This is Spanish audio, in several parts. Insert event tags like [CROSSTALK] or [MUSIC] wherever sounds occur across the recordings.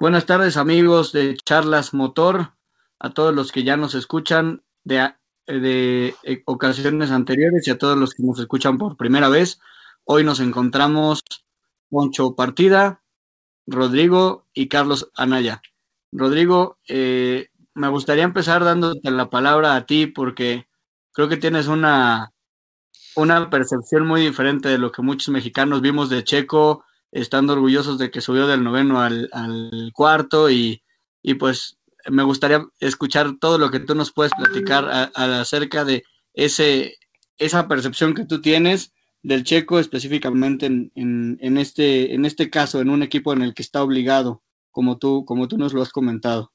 Buenas tardes amigos de Charlas Motor, a todos los que ya nos escuchan de, de eh, ocasiones anteriores y a todos los que nos escuchan por primera vez. Hoy nos encontramos Poncho Partida, Rodrigo y Carlos Anaya. Rodrigo, eh, me gustaría empezar dándote la palabra a ti porque creo que tienes una, una percepción muy diferente de lo que muchos mexicanos vimos de Checo estando orgullosos de que subió del noveno al, cuarto y, pues me gustaría escuchar todo lo que tú nos puedes platicar acerca de ese, esa percepción que tú tienes del checo específicamente en, en, este, en este caso, en un equipo en el que está obligado, como tú, como tú nos lo has comentado.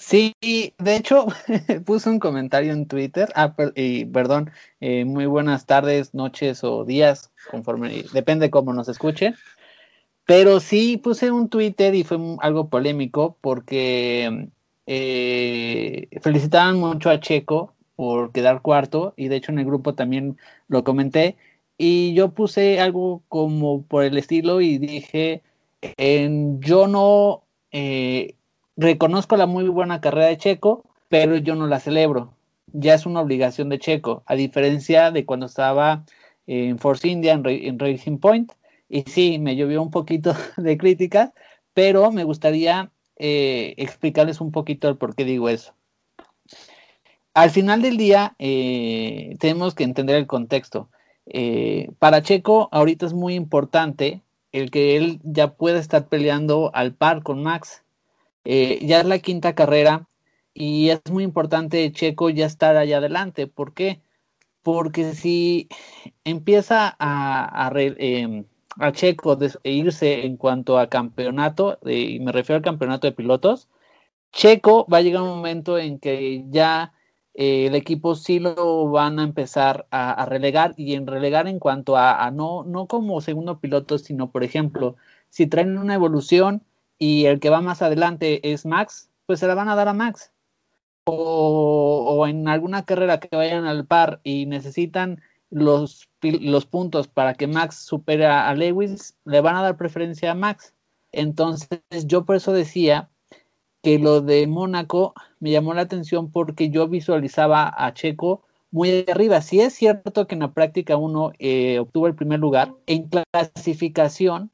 Sí, de hecho, [LAUGHS] puse un comentario en Twitter, ah, y, perdón, eh, muy buenas tardes, noches o días, conforme, depende cómo nos escuchen. Pero sí puse un Twitter y fue algo polémico porque eh, felicitaban mucho a Checo por quedar cuarto y de hecho en el grupo también lo comenté y yo puse algo como por el estilo y dije, yo no... Eh, reconozco la muy buena carrera de Checo, pero yo no la celebro. Ya es una obligación de Checo, a diferencia de cuando estaba en Force India, en, Racing Point. Y sí, me llovió un poquito [LAUGHS] de críticas, pero me gustaría eh, explicarles un poquito el por qué digo eso. Al final del día, eh, tenemos que entender el contexto. Eh, para Checo, ahorita es muy importante el que él ya pueda estar peleando al par con Max. Eh, ya es la quinta carrera y es muy importante Checo ya estar allá adelante. ¿Por qué? Porque si empieza a, em, Checo e irse en cuanto a campeonato, y me refiero al campeonato de pilotos, Checo va a llegar un momento en que ya eh, el equipo sí lo van a empezar a, relegar y en relegar en cuanto a, a, no, no como segundo piloto, sino por ejemplo, si traen una evolución, y el que va más adelante es Max, pues se la van a dar a Max. O, en alguna carrera que vayan al par y necesitan los, los puntos para que Max supere a Lewis, le van a dar preferencia a Max. Entonces yo por eso decía que lo de Mónaco me llamó la atención porque yo visualizaba a Checo muy arriba. Si es cierto que en la práctica uno eh, obtuvo el primer lugar, en clasificación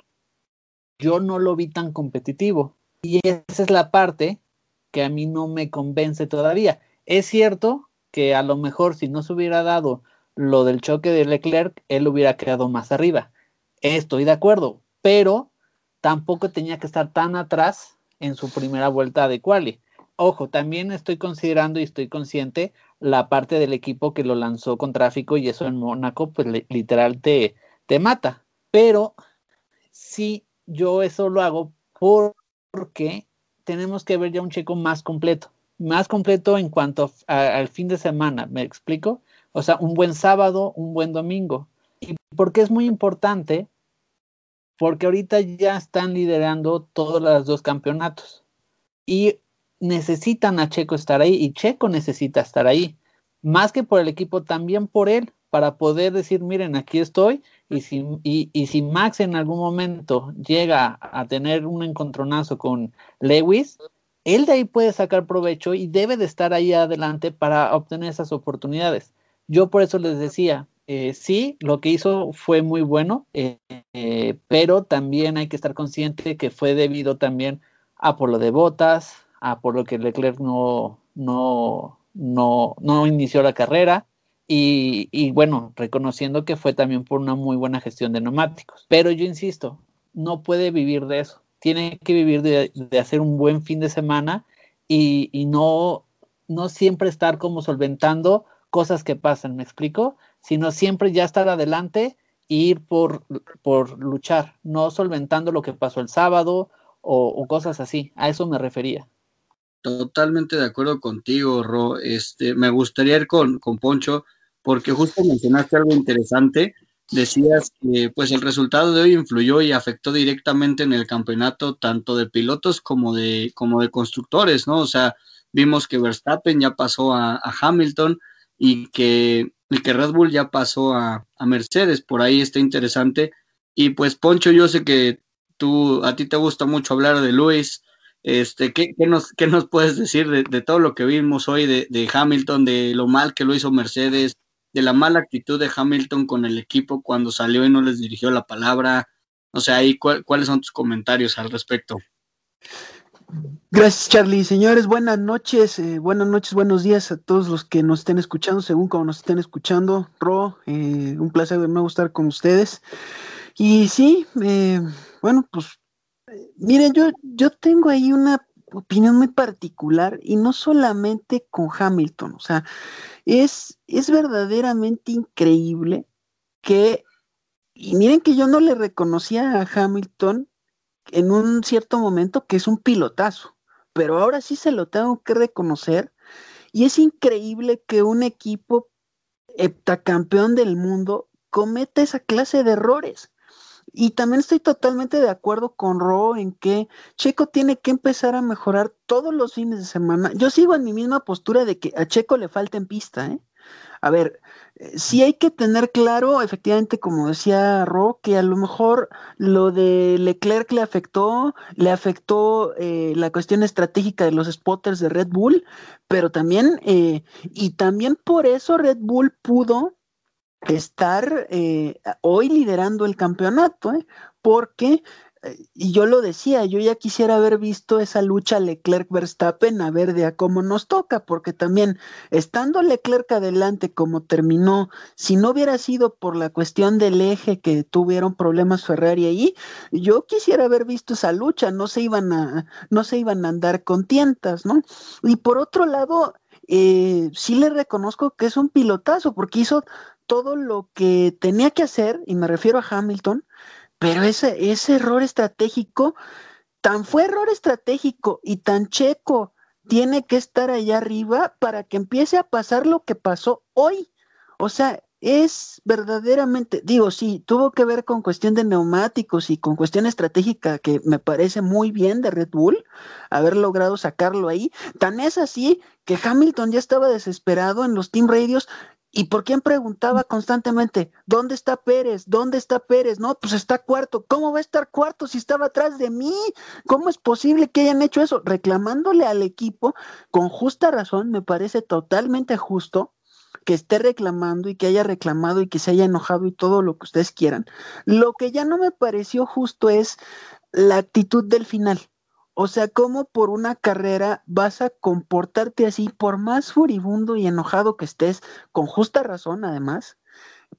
yo no lo vi tan competitivo. Y esa es la parte que a mí no me convence todavía. Es cierto que a lo mejor si no se hubiera dado lo del choque de Leclerc, él hubiera quedado más arriba. Estoy de acuerdo, pero tampoco tenía que estar tan atrás en su primera vuelta de quali. Ojo, también estoy considerando y estoy consciente la parte del equipo que lo lanzó con tráfico y eso en Mónaco, pues literal te, te mata. Pero sí yo eso lo hago porque tenemos que ver ya un checo más completo, más completo en cuanto al fin de semana, ¿me explico? O sea, un buen sábado, un buen domingo. ¿Y por qué es muy importante? Porque ahorita ya están liderando todos los dos campeonatos y necesitan a Checo estar ahí y Checo necesita estar ahí, más que por el equipo, también por él, para poder decir, miren, aquí estoy y si, y, si Max en algún momento llega a tener un encontronazo con Lewis, él de ahí puede sacar provecho y debe de estar ahí adelante para obtener esas oportunidades. Yo por eso les decía, eh, sí, lo que hizo fue muy bueno, eh, eh, pero también hay que estar consciente que fue debido también a por lo de botas, a por lo que Leclerc no, no, no, no inició la carrera, y, bueno, reconociendo que fue también por una muy buena gestión de neumáticos. Pero yo insisto, no puede vivir de eso. Tiene que vivir de, hacer un buen fin de semana y, no, no siempre estar como solventando cosas que pasan, ¿me explico? Sino siempre ya estar adelante e ir por, por luchar, no solventando lo que pasó el sábado o, cosas así. A eso me refería. Totalmente de acuerdo contigo, Ro. Este, me gustaría ir con, con Poncho porque justo mencionaste algo interesante. Decías que pues el resultado de hoy influyó y afectó directamente en el campeonato tanto de pilotos como de, como de constructores, ¿no? O sea, vimos que Verstappen ya pasó a, Hamilton y que, que Red Bull ya pasó a, a Mercedes, por ahí está interesante. Y pues Poncho, yo sé que tú, a ti te gusta mucho hablar de Luis. Este, ¿qué, nos, qué nos puedes decir de, todo lo que vimos hoy de, Hamilton, de lo mal que lo hizo Mercedes, de la mala actitud de Hamilton con el equipo cuando salió y no les dirigió la palabra? O sea, ahí, ¿cuáles son tus comentarios al respecto? Gracias, Charlie. Señores, buenas noches, eh, buenas noches, buenos días a todos los que nos estén escuchando, según como nos estén escuchando. Ro, eh, un placer de nuevo estar con ustedes. Y sí, eh, bueno, pues, miren, yo, yo tengo ahí una opinión muy particular y no solamente con Hamilton, o sea, es, es verdaderamente increíble que, y miren que yo no le reconocía a Hamilton en un cierto momento que es un pilotazo, pero ahora sí se lo tengo que reconocer y es increíble que un equipo heptacampeón del mundo cometa esa clase de errores. Y también estoy totalmente de acuerdo con Ro en que Checo tiene que empezar a mejorar todos los fines de semana. Yo sigo en mi misma postura de que a Checo le falta en pista, ¿eh? A ver, eh, sí hay que tener claro, efectivamente, como decía Ro, que a lo mejor lo de Leclerc le afectó, le afectó eh, la cuestión estratégica de los spotters de Red Bull, pero también, eh, y también por eso Red Bull pudo estar hoy liderando el campeonato, porque y yo lo decía, yo ya quisiera haber visto esa lucha Leclerc-Verstappen a ver de a cómo nos toca, porque también estando Leclerc adelante como terminó, si no hubiera sido por la cuestión del eje que tuvieron problemas Ferrari ahí, yo quisiera haber visto esa lucha, no se iban a, no se iban a andar con tientas, ¿no? Y por otro lado, eh, sí le reconozco que es un pilotazo, porque hizo todo lo que tenía que hacer, y me refiero a Hamilton, pero ese, ese error estratégico, tan fue error estratégico y tan checo tiene que estar allá arriba para que empiece a pasar lo que pasó hoy. O sea, es verdaderamente, digo, sí, tuvo que ver con cuestión de neumáticos y con cuestión estratégica que me parece muy bien de Red Bull haber logrado sacarlo ahí. Tan es así que Hamilton ya estaba desesperado en los team radios ¿Y por quién preguntaba constantemente? ¿Dónde está Pérez? ¿Dónde está Pérez? No, pues está cuarto. ¿Cómo va a estar cuarto si estaba atrás de mí? ¿Cómo es posible que hayan hecho eso? Reclamándole al equipo con justa razón, me parece totalmente justo que esté reclamando y que haya reclamado y que se haya enojado y todo lo que ustedes quieran. Lo que ya no me pareció justo es la actitud del final. O sea, ¿cómo por una carrera vas a comportarte así, por más furibundo y enojado que estés, con justa razón además?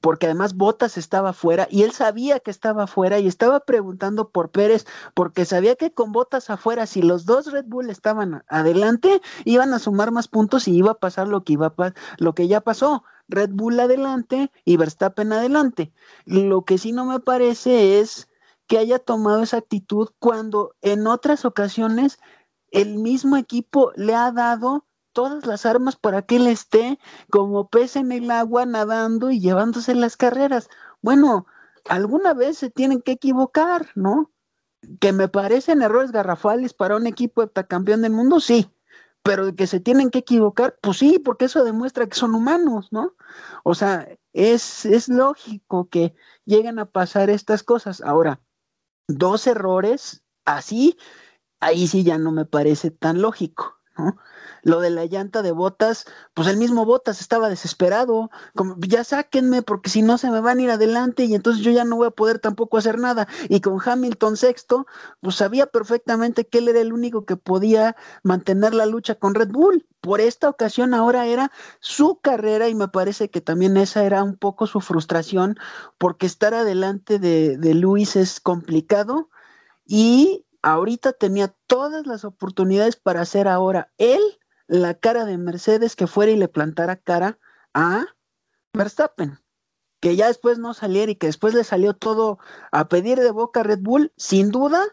Porque además Botas estaba afuera y él sabía que estaba afuera y estaba preguntando por Pérez porque sabía que con Botas afuera, si los dos Red Bull estaban adelante, iban a sumar más puntos y iba a pasar lo que iba a lo que ya pasó. Red Bull adelante y Verstappen adelante. Lo que sí no me parece es que haya tomado esa actitud cuando en otras ocasiones el mismo equipo le ha dado todas las armas para que él esté como pez en el agua nadando y llevándose las carreras. Bueno, alguna vez se tienen que equivocar, ¿no? Que me parecen errores garrafales para un equipo heptacampeón del mundo, sí, pero que se tienen que equivocar, pues sí, porque eso demuestra que son humanos, ¿no? O sea, es, es lógico que lleguen a pasar estas cosas. Ahora, dos errores así, ahí sí ya no me parece tan lógico, ¿no? Lo de la llanta de botas, pues el mismo botas estaba desesperado, como ya sáquenme porque si no se me van a ir adelante y entonces yo ya no voy a poder tampoco hacer nada. Y con Hamilton sexto, pues sabía perfectamente que él era el único que podía mantener la lucha con Red Bull. Por esta ocasión ahora era su carrera y me parece que también esa era un poco su frustración porque estar adelante de, de Luis es complicado y ahorita tenía todas las oportunidades para hacer ahora él la cara de Mercedes que fuera y le plantara cara a Verstappen, que ya después no saliera y que después le salió todo a pedir de boca a Red Bull, sin duda,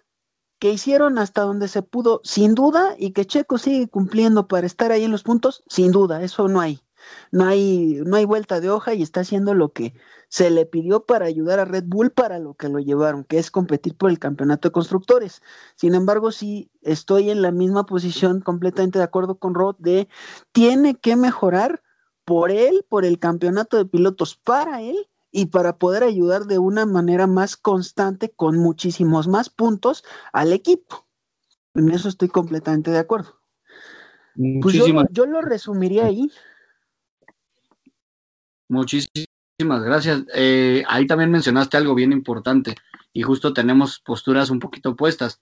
que hicieron hasta donde se pudo, sin duda, y que Checo sigue cumpliendo para estar ahí en los puntos, sin duda, eso no hay. No hay, no hay vuelta de hoja y está haciendo lo que se le pidió para ayudar a Red Bull para lo que lo llevaron, que es competir por el campeonato de constructores. Sin embargo, sí estoy en la misma posición, completamente de acuerdo con Rod, de tiene que mejorar por él, por el campeonato de pilotos para él y para poder ayudar de una manera más constante con muchísimos más puntos al equipo. En eso estoy completamente de acuerdo. Pues yo, lo resumiría ahí. Muchísimas gracias. Eh, ahí también mencionaste algo bien importante y justo tenemos posturas un poquito opuestas.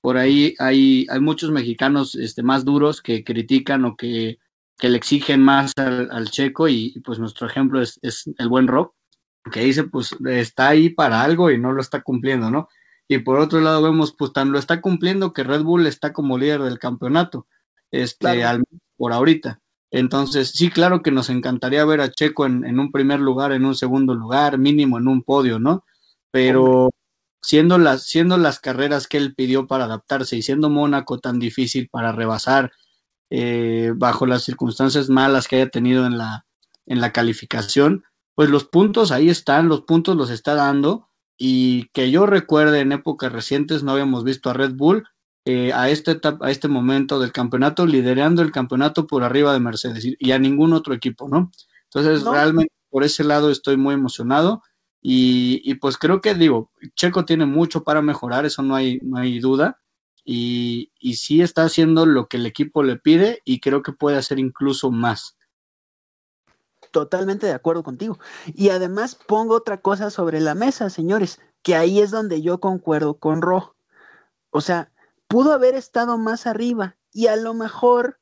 Por ahí hay, hay muchos mexicanos este, más duros que critican o que, le exigen más al, checo y, pues nuestro ejemplo es, es, el buen Rock, que dice pues está ahí para algo y no lo está cumpliendo, ¿no? Y por otro lado vemos pues tan lo está cumpliendo que Red Bull está como líder del campeonato, este, por ahorita. Entonces, sí, claro que nos encantaría ver a Checo en, en, un primer lugar, en un segundo lugar, mínimo en un podio, ¿no? Pero siendo las, siendo las carreras que él pidió para adaptarse y siendo Mónaco tan difícil para rebasar eh, bajo las circunstancias malas que haya tenido en la, en la calificación, pues los puntos ahí están, los puntos los está dando y que yo recuerde en épocas recientes no habíamos visto a Red Bull eh, a, este a este momento del campeonato liderando el campeonato por arriba de Mercedes y, a ningún otro equipo, ¿no? Entonces realmente por ese lado estoy muy emocionado y, pues creo que digo, Checo tiene mucho para mejorar, eso no hay, no hay duda. Y, y sí está haciendo lo que el equipo le pide y creo que puede hacer incluso más. Totalmente de acuerdo contigo. Y además pongo otra cosa sobre la mesa, señores, que ahí es donde yo concuerdo con Ro. O sea, pudo haber estado más arriba y a lo mejor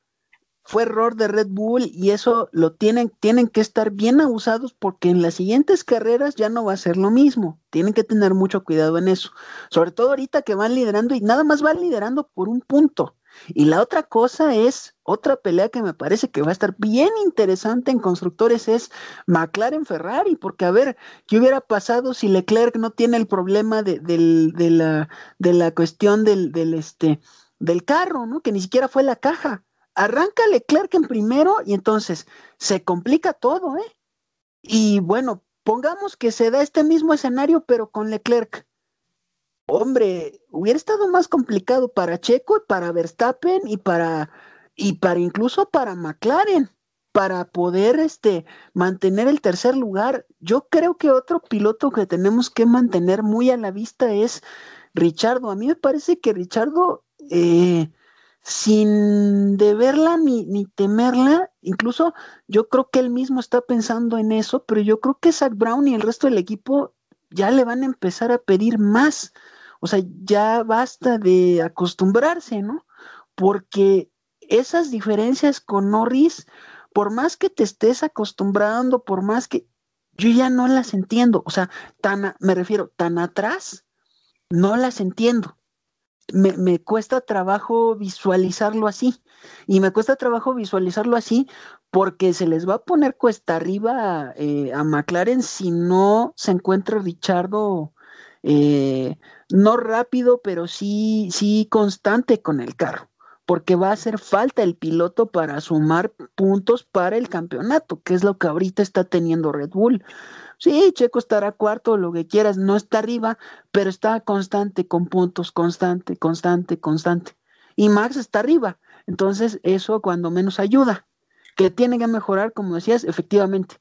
fue error de Red Bull y eso lo tienen, tienen que estar bien abusados porque en las siguientes carreras ya no va a ser lo mismo. Tienen que tener mucho cuidado en eso. Sobre todo ahorita que van liderando y nada más van liderando por un punto. Y la otra cosa es, otra pelea que me parece que va a estar bien interesante en constructores es McLaren Ferrari, porque a ver, ¿qué hubiera pasado si Leclerc no tiene el problema de, la, cuestión del, del, este, del carro, ¿no? Que ni siquiera fue la caja arranca Leclerc en primero y entonces se complica todo, ¿eh? Y bueno, pongamos que se da este mismo escenario, pero con Leclerc. Hombre, hubiera estado más complicado para Checo para Verstappen y para y para incluso para McLaren para poder este mantener el tercer lugar. Yo creo que otro piloto que tenemos que mantener muy a la vista es Richardo. A mí me parece que Richardo eh, sin deberla ni, ni temerla, incluso yo creo que él mismo está pensando en eso, pero yo creo que Zach Brown y el resto del equipo ya le van a empezar a pedir más. O sea, ya basta de acostumbrarse, ¿no? Porque esas diferencias con Norris, por más que te estés acostumbrando, por más que yo ya no las entiendo, o sea, tan, me refiero, tan atrás, no las entiendo me, cuesta trabajo visualizarlo así. Y me cuesta trabajo visualizarlo así porque se les va a poner cuesta arriba eh, a McLaren si no se encuentra Richardo eh, no rápido, pero sí, sí constante con el carro. Porque va a hacer falta el piloto para sumar puntos para el campeonato, que es lo que ahorita está teniendo Red Bull. Sí, Checo estará cuarto, lo que quieras, no está arriba, pero está constante con puntos, constante, constante, constante. Y Max está arriba, entonces eso cuando menos ayuda. Que tiene que mejorar, como decías, efectivamente,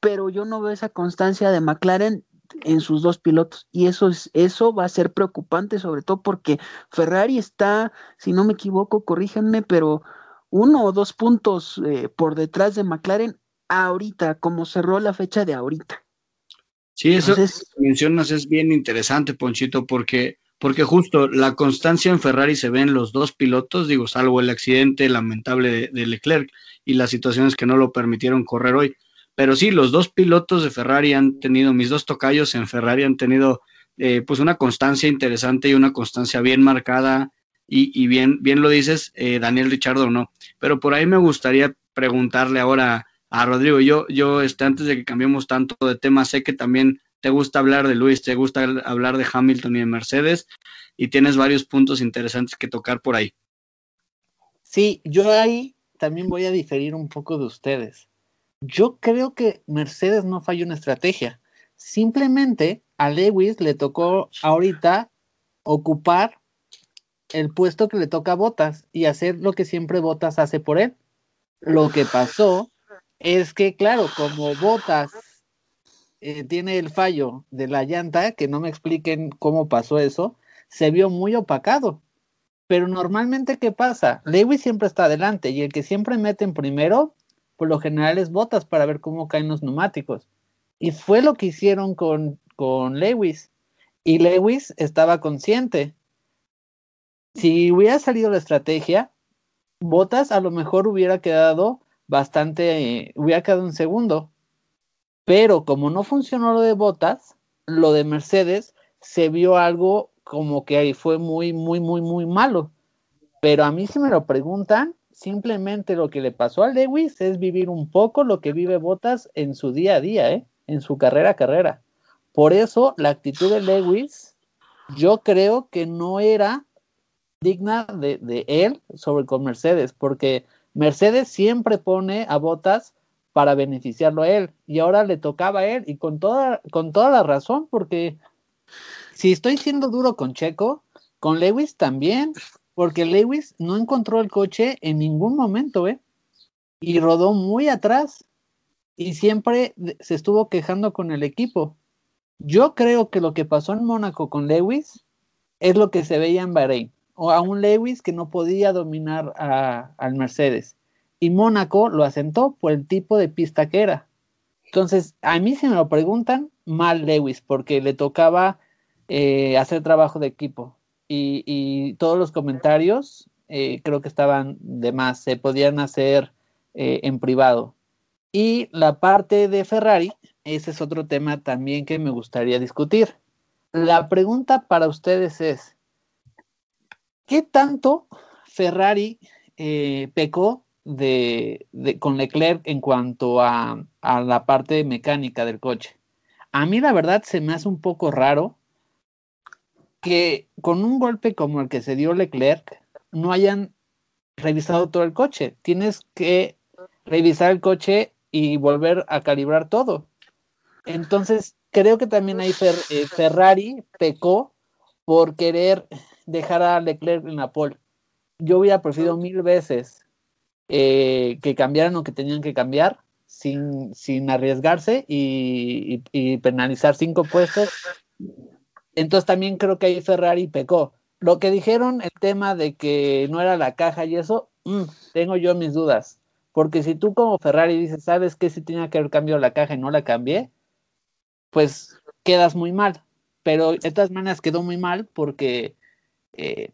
pero yo no veo esa constancia de McLaren en sus dos pilotos y eso es eso va a ser preocupante sobre todo porque Ferrari está si no me equivoco corríjanme pero uno o dos puntos eh, por detrás de McLaren ahorita como cerró la fecha de ahorita Sí, eso que mencionas es bien interesante, Ponchito, porque, porque justo la constancia en Ferrari se ve en los dos pilotos, digo, salvo el accidente lamentable de, Leclerc y las situaciones que no lo permitieron correr hoy. Pero sí, los dos pilotos de Ferrari han tenido, mis dos tocayos en Ferrari han tenido eh, pues una constancia interesante y una constancia bien marcada y, y bien, bien lo dices, eh, Daniel Richardo, no. Pero por ahí me gustaría preguntarle ahora a Rodrigo. Yo, yo este, antes de que cambiemos tanto de tema, sé que también te gusta hablar de Luis, te gusta hablar de Hamilton y de Mercedes, y tienes varios puntos interesantes que tocar por ahí. Sí, yo ahí también voy a diferir un poco de ustedes. Yo creo que Mercedes no falló una estrategia. Simplemente a Lewis le tocó ahorita ocupar el puesto que le toca a Botas y hacer lo que siempre Botas hace por él. Lo que pasó es que, claro, como Botas eh, tiene el fallo de la llanta, que no me expliquen cómo pasó eso, se vio muy opacado. Pero normalmente, ¿qué pasa? Lewis siempre está adelante y el que siempre mete en primero, por lo general es botas para ver cómo caen los neumáticos. Y fue lo que hicieron con, con Lewis. Y Lewis estaba consciente. Si hubiera salido la estrategia, Botas a lo mejor hubiera quedado bastante, hubiera quedado en segundo. Pero como no funcionó lo de Botas, lo de Mercedes se vio algo como que ahí fue muy, muy, muy, muy malo. Pero a mí si me lo preguntan, simplemente lo que le pasó a Lewis es vivir un poco lo que vive Botas en su día a día, ¿eh? en su carrera a carrera. Por eso la actitud de Lewis, yo creo que no era digna de, de él sobre con Mercedes, porque Mercedes siempre pone a Botas para beneficiarlo a él y ahora le tocaba a él y con toda, con toda la razón, porque si estoy siendo duro con Checo, con Lewis también, porque Lewis no encontró el coche en ningún momento, ¿eh? Y rodó muy atrás y siempre se estuvo quejando con el equipo. Yo creo que lo que pasó en Mónaco con Lewis es lo que se veía en Bahrein, o a un Lewis que no podía dominar al Mercedes. Y Mónaco lo asentó por el tipo de pista que era. Entonces, a mí si me lo preguntan, mal Lewis, porque le tocaba eh, hacer trabajo de equipo. Y, todos los comentarios eh, creo que estaban de más, se podían hacer eh, en privado. Y la parte de Ferrari, ese es otro tema también que me gustaría discutir. La pregunta para ustedes es, ¿qué tanto Ferrari pecó de, con Leclerc en cuanto a, a la parte mecánica del coche? A mí la verdad se me hace un poco raro que con un golpe como el que se dio Leclerc no hayan revisado todo el coche. Tienes que revisar el coche y volver a calibrar todo. Entonces, creo que también ahí eh, Ferrari pecó por querer dejar a Leclerc en la pole. Yo hubiera preferido mil veces eh, que cambiaran lo que tenían que cambiar sin, sin arriesgarse y penalizar cinco puestos entonces también creo que ahí Ferrari pecó. Lo que dijeron, el tema de que no era la caja y eso, mm, tengo yo mis dudas. Porque si tú como Ferrari dices, ¿sabes que Si tenía que haber cambiado la caja y no la cambié, pues quedas muy mal. Pero de todas maneras quedó muy mal porque eh,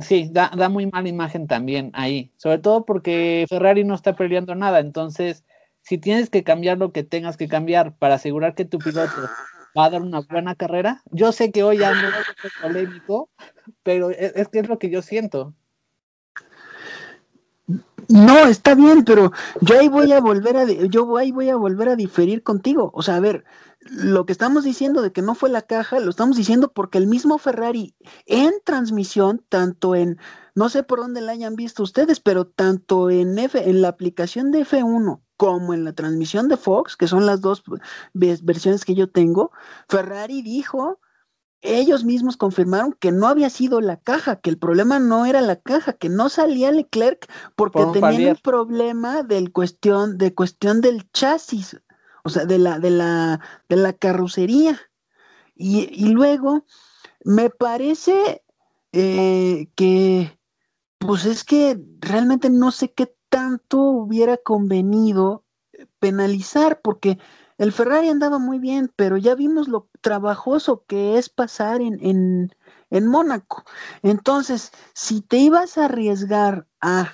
sí, da, da, muy mala imagen también ahí. Sobre todo porque Ferrari no está peleando nada. Entonces, si tienes que cambiar lo que tengas que cambiar para asegurar que tu piloto va a dar una buena carrera. Yo sé que hoy ando polémico, pero e, es, que es lo que yo siento. No, está bien, pero yo ahí voy a volver a yo ahí voy a volver a diferir contigo. O sea, a ver, lo que estamos diciendo de que no fue la caja, lo estamos diciendo porque el mismo Ferrari en transmisión, tanto en no sé por dónde la hayan visto ustedes, pero tanto en F en la aplicación de F1 como en la transmisión de Fox, que son las dos versiones que yo tengo, Ferrari dijo, ellos mismos confirmaron que no había sido la caja, que el problema no era la caja, que no salía Leclerc porque tenían un problema del cuestión, de cuestión del chasis, o sea, de la, de la, de la carrocería. Y, luego, me parece eh, que, pues es que realmente no sé qué tanto hubiera convenido eh, penalizar, porque el Ferrari andaba muy bien, pero ya vimos lo trabajoso que es pasar en, en, en Mónaco. Entonces, si te ibas a arriesgar a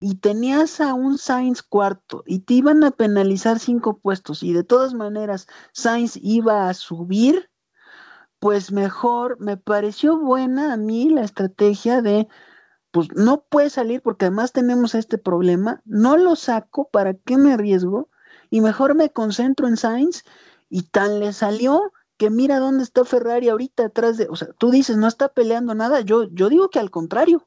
y tenías a un Sainz cuarto y te iban a penalizar cinco puestos y de todas maneras Sainz iba a subir, pues mejor me pareció buena a mí la estrategia de pues no puede salir porque además tenemos este problema, no lo saco, ¿para qué me arriesgo? Y mejor me concentro en Sainz y tan le salió que mira dónde está Ferrari ahorita atrás de, o sea, tú dices, no está peleando nada, yo, yo digo que al contrario,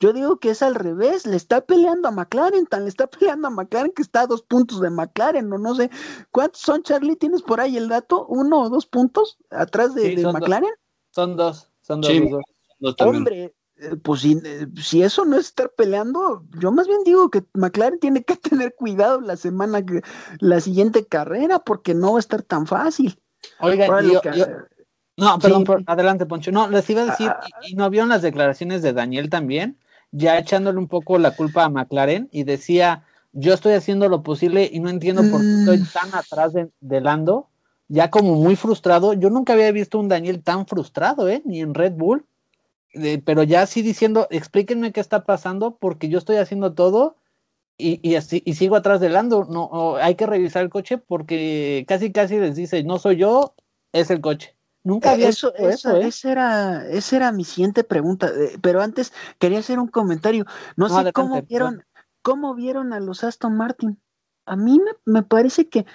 yo digo que es al revés, le está peleando a McLaren, tan le está [LAUGHS] peleando a McLaren que está a dos puntos de McLaren, o no sé, ¿cuántos son, Charlie? ¿Tienes por ahí el dato? ¿Uno o dos puntos atrás de, McLaren? Son dos, son dos. Hombre, pues eh, si, eso no es estar peleando, yo más bien digo que McLaren tiene que [LAUGHS] tener cuidado la semana, la siguiente carrera, porque no va a estar tan fácil. Oiga, no, perdón, adelante, Poncho. No, les iba a decir, ah, y, no vieron las declaraciones de Daniel también, ya echándole un poco la culpa a McLaren y decía, yo estoy haciendo lo posible y no entiendo por qué estoy mm. tan atrás de, Lando, ya como muy frustrado. Yo nunca había visto un Daniel tan frustrado, ¿eh? Ni en Red Bull. Pero ya así diciendo, explíquenme qué está pasando porque yo estoy haciendo todo y, y, así, y sigo atrás de Lando. No, hay que revisar el coche porque casi casi les dice, no soy yo, es el coche. Nunca había eso, eso, ¿eh? esa era, esa era mi siguiente pregunta, eh, pero antes quería hacer un comentario. No, sé cómo vieron, cómo vieron a los Aston Martin. A mí me, parece que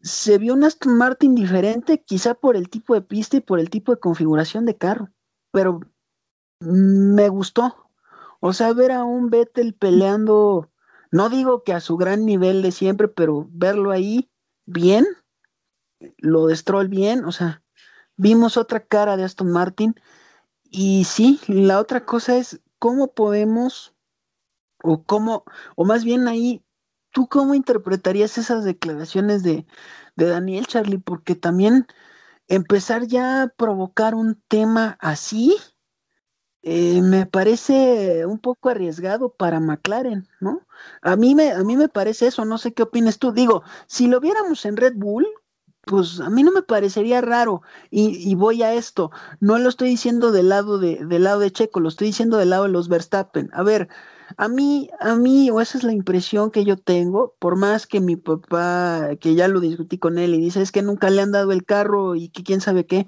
se vio un Aston Martin diferente, quizá por el tipo de pista y por el tipo de configuración de carro, pero me gustó. O sea, ver a un Vettel peleando, no digo que a su gran nivel de siempre, pero verlo ahí bien, lo de Stroll bien, o sea, vimos otra cara de Aston Martin. Y sí, la otra cosa es cómo podemos, o cómo, o más bien ahí, ¿tú cómo interpretarías esas declaraciones de, de Daniel Charlie? Porque también empezar ya a provocar un tema así, eh, me parece un poco arriesgado para McLaren, ¿no? A mí me, a mí me parece eso, no sé qué opinas tú. Digo, si lo viéramos en Red Bull, pues a mí no me parecería raro y, voy a esto, no lo estoy diciendo del lado de, del lado de Checo, lo estoy diciendo del lado de los Verstappen. A ver, a mí, a mí, o esa es la impresión que yo tengo, por más que mi papá, que ya lo discutí con él y dice, es que nunca le han dado el carro y que quién sabe qué,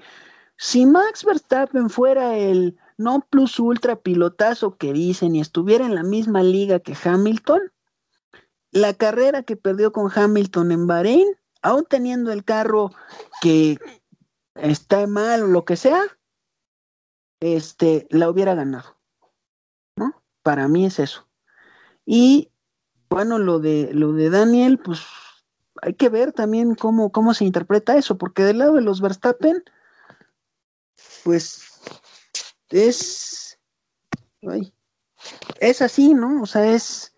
si Max Verstappen fuera el no plus ultra pilotazo que dicen y estuviera en la misma liga que Hamilton, la carrera que perdió con Hamilton en Bahrein aún teniendo el carro que está mal o lo que sea, este, la hubiera ganado. ¿No? Para mí es eso. Y bueno, lo de lo de Daniel, pues hay que ver también cómo, cómo se interpreta eso, porque del lado de los Verstappen, pues es, es así, ¿no? O sea, es,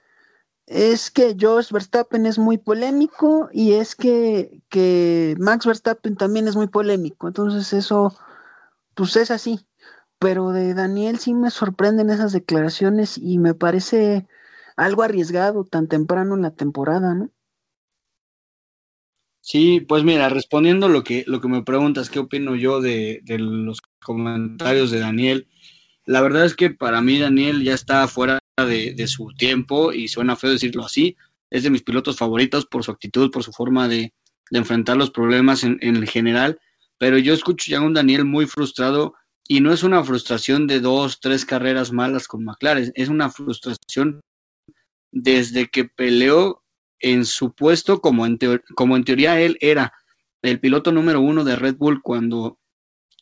es que Josh Verstappen es muy polémico y es que, que, Max Verstappen también es muy polémico. Entonces eso, pues es así. Pero de Daniel sí me sorprenden esas declaraciones y me parece algo arriesgado tan temprano en la temporada, ¿no? Sí, pues mira, respondiendo lo que, lo que me preguntas, ¿qué opino yo de, de los comentarios de Daniel? La verdad es que para mí Daniel ya está fuera de, su tiempo y suena feo decirlo así. Es de mis pilotos favoritos por su actitud, por su forma de, enfrentar los problemas en, en, general. Pero yo escucho ya a un Daniel muy frustrado y no es una frustración de dos, tres carreras malas con McLaren, es una frustración desde que peleó en su puesto como en, teoría él era el piloto número uno de Red Bull cuando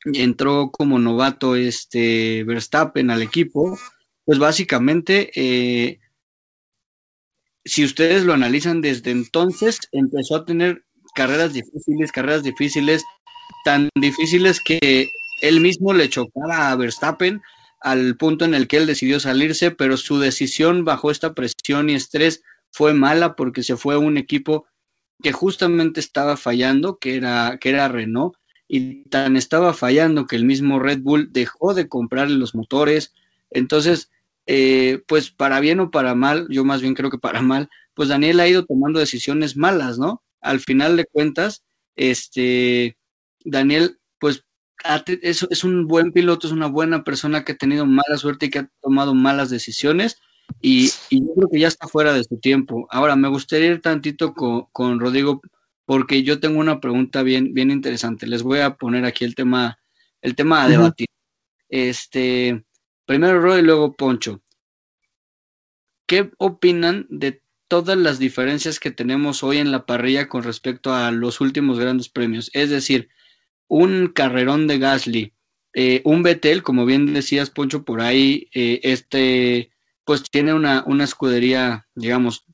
entró como novato este Verstappen al equipo pues básicamente, eh, si ustedes lo analizan desde entonces, empezó a tener carreras difíciles, carreras difíciles, tan difíciles que él mismo le chocaba a Verstappen al punto en el que él decidió salirse, pero su decisión bajo esta presión y estrés fue mala porque se fue un equipo que justamente estaba fallando, que era, que era Renault, y tan estaba fallando que el mismo Red Bull dejó de comprarle los motores. Entonces, eh, pues para bien o para mal, yo más bien creo que para mal, pues Daniel ha ido tomando decisiones malas, ¿no? Al final de cuentas, este, Daniel, pues es, es un buen piloto, es una buena persona que ha tenido mala suerte y que ha tomado malas decisiones. Y, yo creo que ya está fuera de su tiempo. Ahora, me gustaría ir tantito con, con, Rodrigo, porque yo tengo una pregunta bien, bien interesante. Les voy a poner aquí el tema, el tema a debatir. Este, Primero Roy y luego Poncho. ¿Qué opinan de todas las diferencias que tenemos hoy en la parrilla con respecto a los últimos grandes premios? Es decir, un carrerón de Gasly, eh, un Betel, como bien decías, Poncho, por ahí, eh, este, pues tiene una, una escudería, digamos,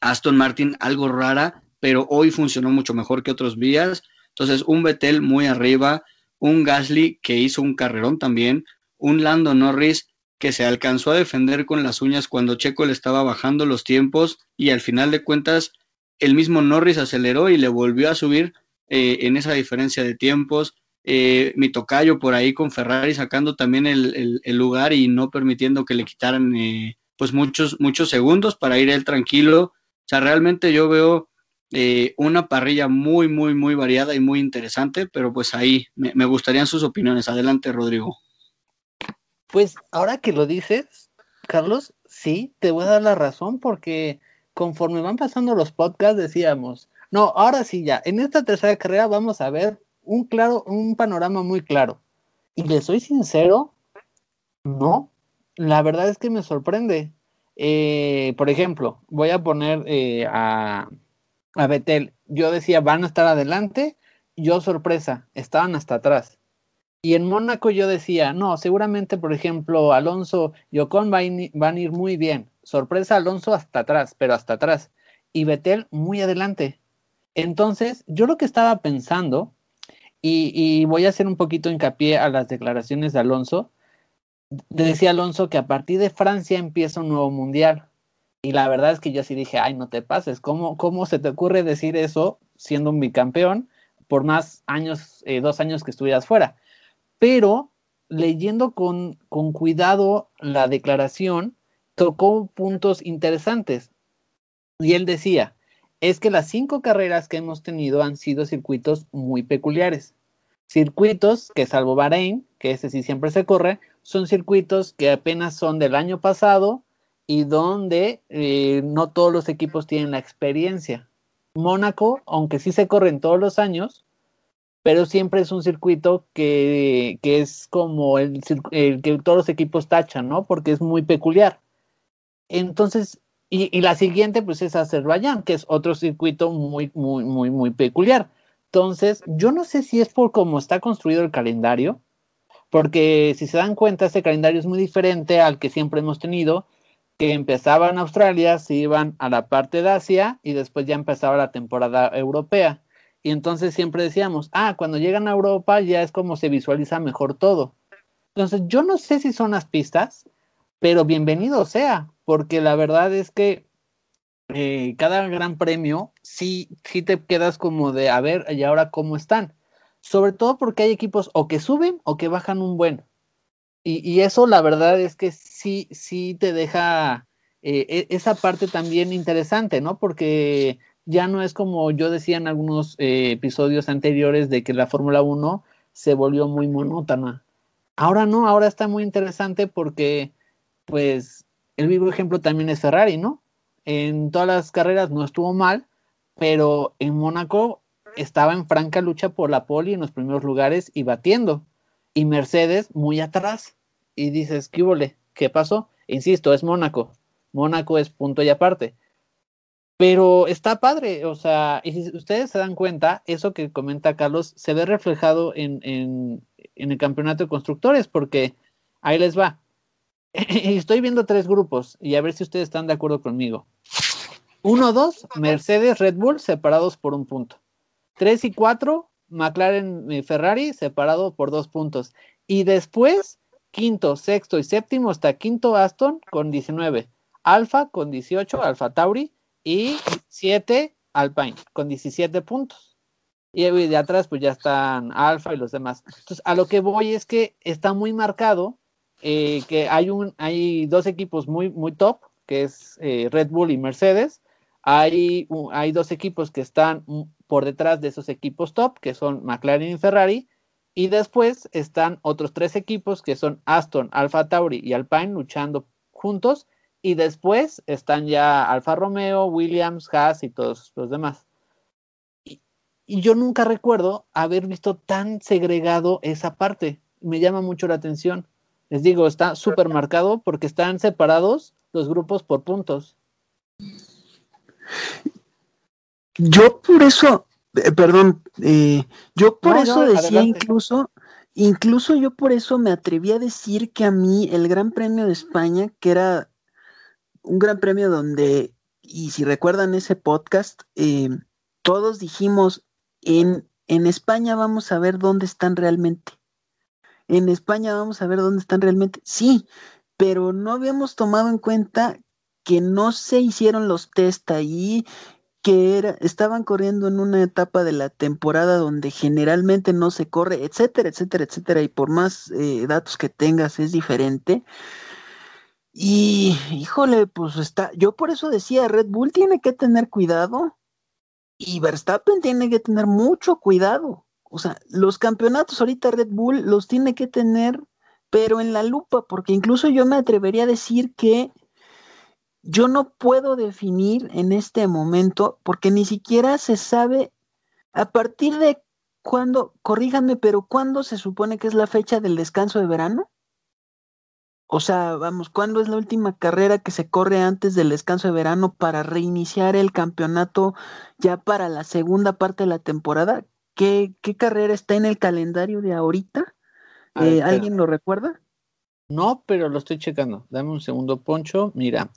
Aston Martin algo rara, pero hoy funcionó mucho mejor que otros días. Entonces, un Betel muy arriba, un Gasly que hizo un carrerón también, un Lando Norris que se alcanzó a defender con las uñas cuando Checo le estaba bajando los tiempos y al final de cuentas el mismo Norris aceleró y le volvió a subir eh, en esa diferencia de tiempos. Eh, mi tocayo por ahí con Ferrari sacando también el, lugar y no permitiendo que le quitaran eh, pues muchos, muchos segundos para ir él tranquilo. O sea, realmente yo veo una parrilla muy, muy, muy variada y muy interesante, pero pues ahí me, me gustarían sus opiniones. Adelante, Rodrigo. Pues ahora que lo dices, Carlos, sí, te voy a dar la razón porque conforme van pasando los podcasts decíamos, no, ahora sí ya, en esta tercera carrera vamos a ver un claro, un panorama muy claro. Y le soy sincero, no, la verdad es que me sorprende. Eh, por ejemplo, voy a poner eh, a, a Betel. Yo decía, van a estar adelante. Yo, sorpresa, estaban hasta atrás. Y en Mónaco yo decía, no, seguramente, por ejemplo, Alonso y Ocon van a ir muy bien sorpresa Alonso hasta atrás, pero hasta atrás, y Betel muy adelante. Entonces, yo lo que estaba pensando, y, voy a hacer un poquito hincapié a las declaraciones de Alonso, decía Alonso que a partir de Francia empieza un nuevo mundial. Y la verdad es que yo sí dije, ay, no te pases, ¿cómo, cómo se te ocurre decir eso siendo un bicampeón por más años, eh, dos años que estuvieras fuera? Pero leyendo con, con cuidado la declaración, tocó puntos interesantes. Y él decía, es que las cinco carreras que hemos tenido han sido circuitos muy peculiares. Circuitos que salvo Bahrein, que ese sí siempre se corre, son circuitos que apenas son del año pasado y donde eh, no todos los equipos tienen la experiencia. Mónaco, aunque sí se corren todos los años, pero siempre es un circuito que, es como el, el, que todos los equipos tachan, ¿no? Porque es muy peculiar. Entonces, y, la siguiente, pues es Azerbaiyán, que es otro circuito muy, muy, muy, muy peculiar. Entonces, yo no sé si es por cómo está construido el calendario, porque si se dan cuenta, este calendario es muy diferente al que siempre hemos tenido, que empezaba en Australia, se iban a la parte de Asia y después ya empezaba la temporada europea. Y entonces siempre decíamos, ah, cuando llegan a Europa ya es como se visualiza mejor todo. Entonces, yo no sé si son las pistas, pero bienvenido sea, porque la verdad es que eh, cada gran premio sí, sí te quedas como de, a ver, ¿y ahora cómo están? Sobre todo porque hay equipos o que suben o que bajan un buen. Y, eso la verdad es que sí, sí te deja eh, e, esa parte también interesante, ¿no? Porque ya no es como yo decía en algunos eh, episodios anteriores de que la Fórmula 1 se volvió muy monótona. Ahora no, ahora está muy interesante porque pues el vivo ejemplo también es Ferrari, ¿no? En todas las carreras no estuvo mal, pero en Mónaco estaba en franca lucha por la poli en los primeros lugares y batiendo. Y Mercedes muy atrás. Y dices, ¿qué hubo? ¿Qué pasó? Insisto, es Mónaco. Mónaco es punto y aparte. Pero está padre, o sea, y si ustedes se dan cuenta, eso que comenta Carlos se ve reflejado en, en el campeonato de constructores, porque ahí les va. [LAUGHS] Estoy viendo tres grupos y a ver si ustedes están de acuerdo conmigo. Uno, dos, Mercedes, Red Bull separados por un punto. Tres y cuatro, McLaren y Ferrari separados por dos puntos. Y después, quinto, sexto y séptimo, hasta quinto Aston con 19. Alfa con 18, Alfa Tauri. Y siete, Alpine con 17 puntos. Y de atrás, pues ya están Alfa y los demás. Entonces, a lo que voy es que está muy marcado eh, que hay, un, hay dos equipos muy, muy top, que es eh, Red Bull y Mercedes. Hay, hay dos equipos que están por detrás de esos equipos top, que son McLaren y Ferrari. Y después están otros tres equipos que son Aston, Alfa Tauri y Alpine luchando juntos. Y después están ya Alfa Romeo, Williams, Haas y todos los demás. Y, y yo nunca recuerdo haber visto tan segregado esa parte. Me llama mucho la atención. Les digo, está súper marcado porque están separados los grupos por puntos. Yo por eso, eh, perdón, eh, yo por eso decía incluso, incluso yo por eso me atreví a decir que a mí el Gran Premio de España, que era un gran premio donde, y si recuerdan ese podcast, eh, todos dijimos, en, en España vamos a ver dónde están realmente en España vamos a ver dónde están realmente. Sí, pero no habíamos tomado en cuenta que no se hicieron los test ahí, que era, estaban corriendo en una etapa de la temporada donde generalmente no se corre, etcétera, etcétera, etcétera, y por más eh, datos que tengas es diferente. Y híjole, pues está, yo por eso decía, Red Bull tiene que tener cuidado y Verstappen tiene que tener mucho cuidado. O sea, los campeonatos ahorita Red Bull los tiene que tener, pero en la lupa, porque incluso yo me atrevería a decir que yo no puedo definir en este momento, porque ni siquiera se sabe a partir de cuándo, corríjanme, pero ¿cuándo se supone que es la fecha del descanso de verano? O sea, vamos, ¿cuándo es la última carrera que se corre antes del descanso de verano para reiniciar el campeonato ya para la segunda parte de la temporada? ¿Qué, qué carrera está en el calendario de ahorita? Eh, ¿Alguien lo recuerda? No, pero lo estoy checando. Dame un segundo, Poncho. Mira,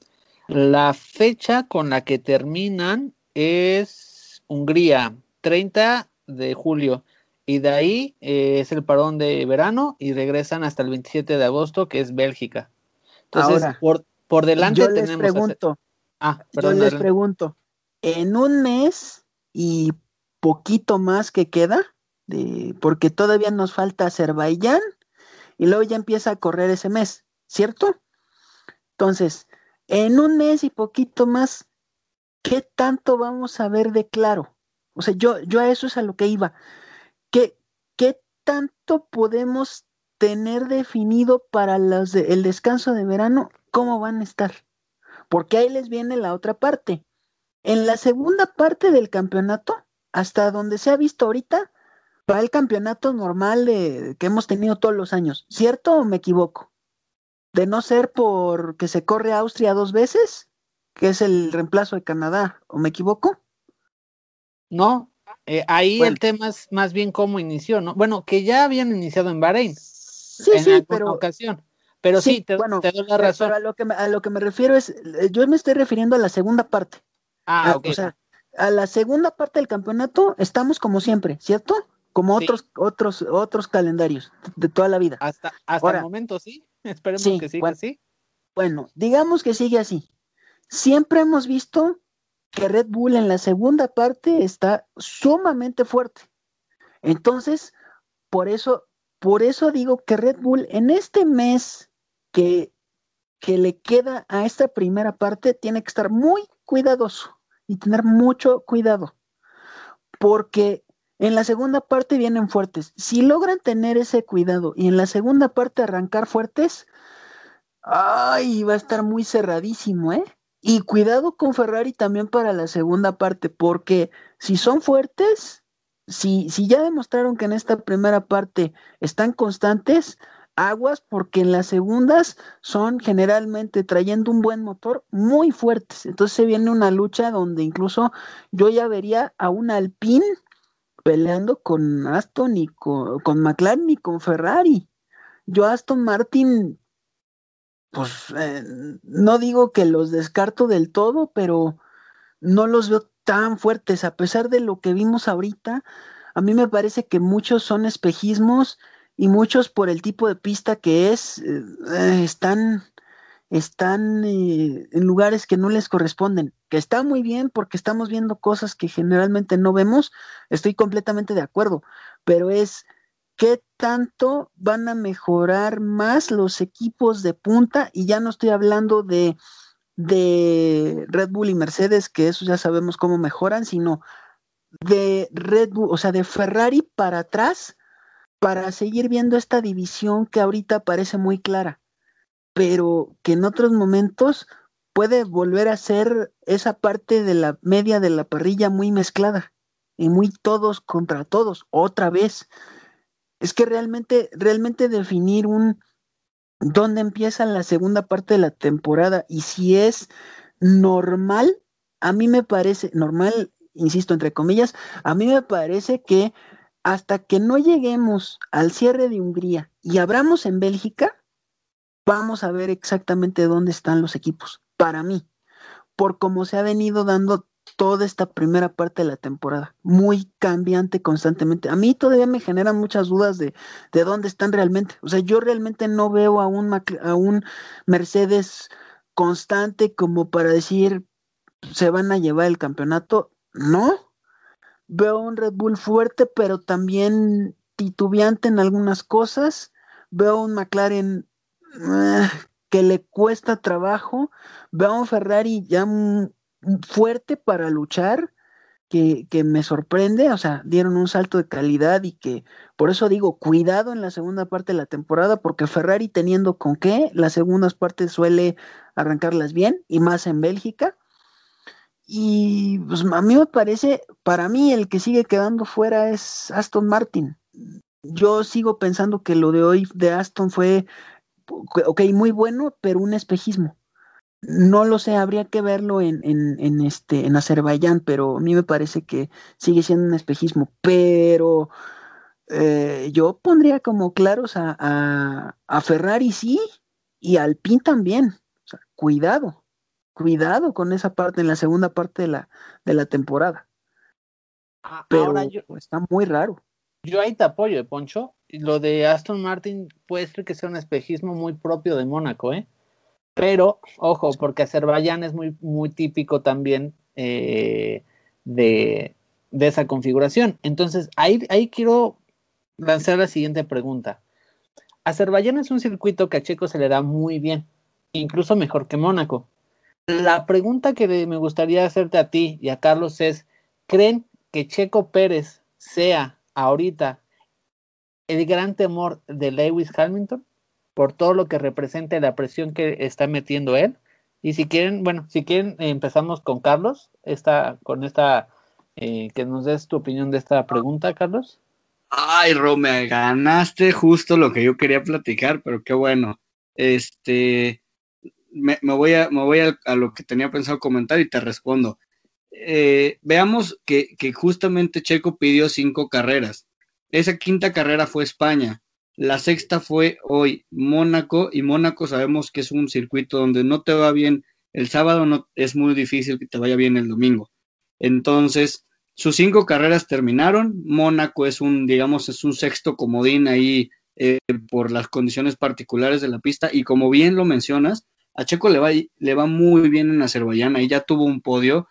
la fecha con la que terminan es Hungría, 30 de julio. Y de ahí eh, es el parón de verano y regresan hasta el 27 de agosto, que es Bélgica. Entonces, por, por delante yo les Pregunto, ah, perdón, yo les pregunto, en un mes y poquito más que queda, de, porque todavía nos falta Azerbaiyán y luego ya empieza a correr ese mes, ¿cierto? Entonces, en un mes y poquito más, ¿qué tanto vamos a ver de claro? O sea, yo, yo a eso es a lo que iba. ¿Qué, qué tanto podemos tener definido para los el descanso de verano? ¿Cómo van a estar? Porque ahí les viene la otra parte. En la segunda parte del campeonato, hasta donde se ha visto ahorita, va el campeonato normal que hemos tenido todos los años. ¿Cierto o me equivoco? de no ser porque se corre Austria dos veces, que es el reemplazo de Canadá, ¿o me equivoco? No, eh, ahí el tema es más bien cómo inició, ¿no? Bueno, que ya habían iniciado en Bahrein. Sí, en sí, pero ocasión. Pero sí, te, bueno, doy la razón. a lo, que me, a lo que me refiero es, eh, yo me estoy refiriendo a la segunda parte. Ah, ok. O sea, a la segunda parte del campeonato estamos como siempre, ¿cierto? Como otros, otros, otros calendarios de toda la vida. Hasta, hasta el momento, sí. [LAUGHS] Esperemos que siga así. Bueno, digamos que sigue así. Siempre hemos visto que Red Bull en la segunda parte está sumamente fuerte. Entonces, por eso, por eso digo que Red Bull en este mes que, que le queda a esta primera parte tiene que estar muy cuidadoso y tener mucho cuidado. Porque en la segunda parte vienen fuertes. Si logran tener ese cuidado y en la segunda parte arrancar fuertes, ay, va a estar muy cerradísimo, ¿eh? Y cuidado con Ferrari también para la segunda parte, porque si son fuertes, si, si ya demostraron que en esta primera parte están constantes, aguas porque en las segundas son generalmente trayendo un buen motor muy fuertes. Entonces se viene una lucha donde incluso yo ya vería a un Alpine peleando con Aston y con, McLaren y con Ferrari. Yo Aston Martin, pues eh, no digo que los descarto del todo, pero no los veo tan fuertes, a pesar de lo que vimos ahorita. A mí me parece que muchos son espejismos y muchos por el tipo de pista que es, eh, están están eh, en lugares que no les corresponden, que está muy bien porque estamos viendo cosas que generalmente no vemos, estoy completamente de acuerdo, pero es qué tanto van a mejorar más los equipos de punta y ya no estoy hablando de, de Red Bull y Mercedes, que eso ya sabemos cómo mejoran, sino de Red Bull, o sea, de Ferrari para atrás para seguir viendo esta división que ahorita parece muy clara pero que en otros momentos puede volver a ser esa parte de la media de la parrilla muy mezclada y muy todos contra todos, otra vez. Es que realmente, realmente definir un dónde empieza la segunda parte de la temporada y si es normal, a mí me parece, normal, insisto, entre comillas, a mí me parece que hasta que no lleguemos al cierre de Hungría y abramos en Bélgica, vamos a ver exactamente dónde están los equipos, para mí, por cómo se ha venido dando toda esta primera parte de la temporada, muy cambiante constantemente. A mí todavía me generan muchas dudas de, de dónde están realmente. O sea, yo realmente no veo a un, a un Mercedes constante como para decir se van a llevar el campeonato. No. Veo un Red Bull fuerte, pero también titubeante en algunas cosas. Veo un McLaren eh, que le cuesta trabajo. Veo un Ferrari ya fuerte para luchar, que, que, me sorprende, o sea, dieron un salto de calidad y que por eso digo, cuidado en la segunda parte de la temporada, porque Ferrari teniendo con qué, las segundas partes suele arrancarlas bien y más en Bélgica. Y pues a mí me parece, para mí el que sigue quedando fuera es Aston Martin. Yo sigo pensando que lo de hoy de Aston fue, ok, muy bueno, pero un espejismo. No lo sé, habría que verlo en, en, este, en Azerbaiyán, pero a mí me parece que sigue siendo un espejismo. Pero eh, yo pondría como claros a, a, Ferrari sí y al Alpine también. O sea, cuidado, cuidado con esa parte en la segunda parte de la, de la temporada. Pero está muy raro. Yo ahí te apoyo, ¿eh, Poncho. Lo de Aston Martin puede ser que sea un espejismo muy propio de Mónaco, ¿eh? Pero, ojo, porque Azerbaiyán es muy, muy típico también eh, de, esa configuración. Entonces, ahí, ahí quiero lanzar la siguiente pregunta. Azerbaiyán es un circuito que a Checo se le da muy bien, incluso mejor que Mónaco. La pregunta que me gustaría hacerte a ti y a Carlos es, ¿creen que Checo Pérez sea ahorita el gran temor de Lewis Hamilton? por todo lo que representa la presión que está metiendo él. Y si quieren, bueno, si quieren, empezamos con Carlos, esta, con esta, eh, que nos des tu opinión de esta pregunta, Carlos. Ay, Rome, ganaste justo lo que yo quería platicar, pero qué bueno. Este, me, voy, a, me voy a, lo que tenía pensado comentar y te respondo. Eh, veamos que, que justamente Checo pidió cinco carreras. Esa quinta carrera fue España. La sexta fue hoy Mónaco y Mónaco sabemos que es un circuito donde no te va bien el sábado, no, es muy difícil que te vaya bien el domingo. Entonces, sus cinco carreras terminaron. Mónaco es un, digamos, es un sexto comodín ahí eh, por las condiciones particulares de la pista y como bien lo mencionas, a Checo le va, le va muy bien en Azerbaiyán, ahí ya tuvo un podio.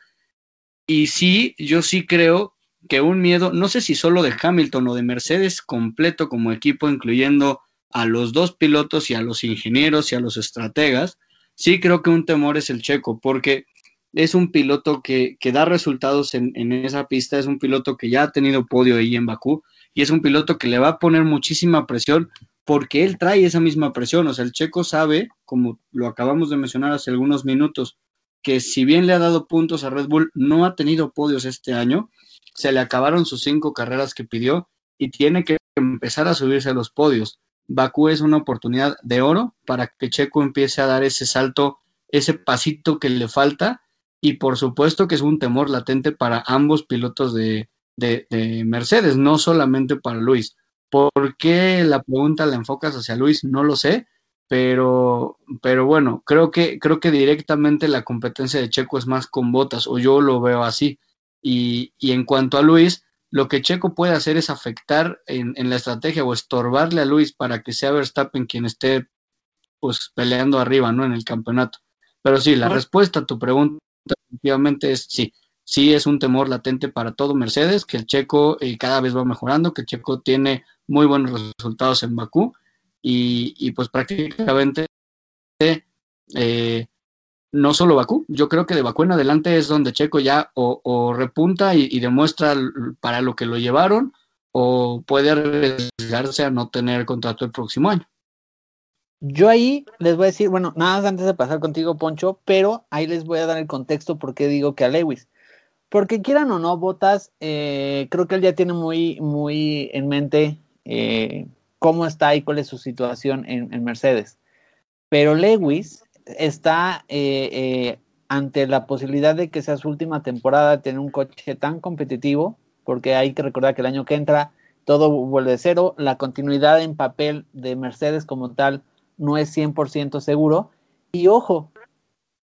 Y sí, yo sí creo que un miedo, no sé si solo de Hamilton o de Mercedes completo como equipo, incluyendo a los dos pilotos y a los ingenieros y a los estrategas, sí creo que un temor es el checo, porque es un piloto que, que da resultados en, en, esa pista, es un piloto que ya ha tenido podio ahí en Bakú y es un piloto que le va a poner muchísima presión porque él trae esa misma presión, o sea, el checo sabe, como lo acabamos de mencionar hace algunos minutos, que si bien le ha dado puntos a Red Bull, no ha tenido podios este año se le acabaron sus cinco carreras que pidió y tiene que empezar a subirse a los podios. Bakú es una oportunidad de oro para que Checo empiece a dar ese salto, ese pasito que le falta y por supuesto que es un temor latente para ambos pilotos de, de, Mercedes, no solamente para Luis. ¿Por qué la pregunta la enfocas hacia Luis? No lo sé, pero, pero bueno, creo que, creo que directamente la competencia de Checo es más con botas, o yo lo veo así. Y, en cuanto a Luis, lo que Checo puede hacer es afectar en, la estrategia o estorbarle a Luis para que sea Verstappen quien esté pues peleando arriba, ¿no? En el campeonato. Pero sí, la respuesta a tu pregunta efectivamente es sí. Sí es un temor latente para todo Mercedes, que el Checo eh, cada vez va mejorando, que el Checo tiene muy buenos resultados en Bakú y, y pues prácticamente eh, no solo Bakú, yo creo que de Bakú en adelante es donde Checo ya o, repunta y, demuestra para lo que lo llevaron o puede arriesgarse a no tener contrato el próximo año. Yo ahí les voy a decir, bueno, nada más antes de pasar contigo, Poncho, pero ahí les voy a dar el contexto por qué digo que a Lewis. Porque quieran o no, Botas, eh, creo que él ya tiene muy, muy en mente eh, cómo está y cuál es su situación en Mercedes. Pero Lewis está eh, eh, ante la posibilidad de que sea su última temporada tener un coche tan competitivo, porque hay que recordar que el año que entra todo vuelve de cero, la continuidad en papel de Mercedes como tal no es 100% seguro. Y ojo,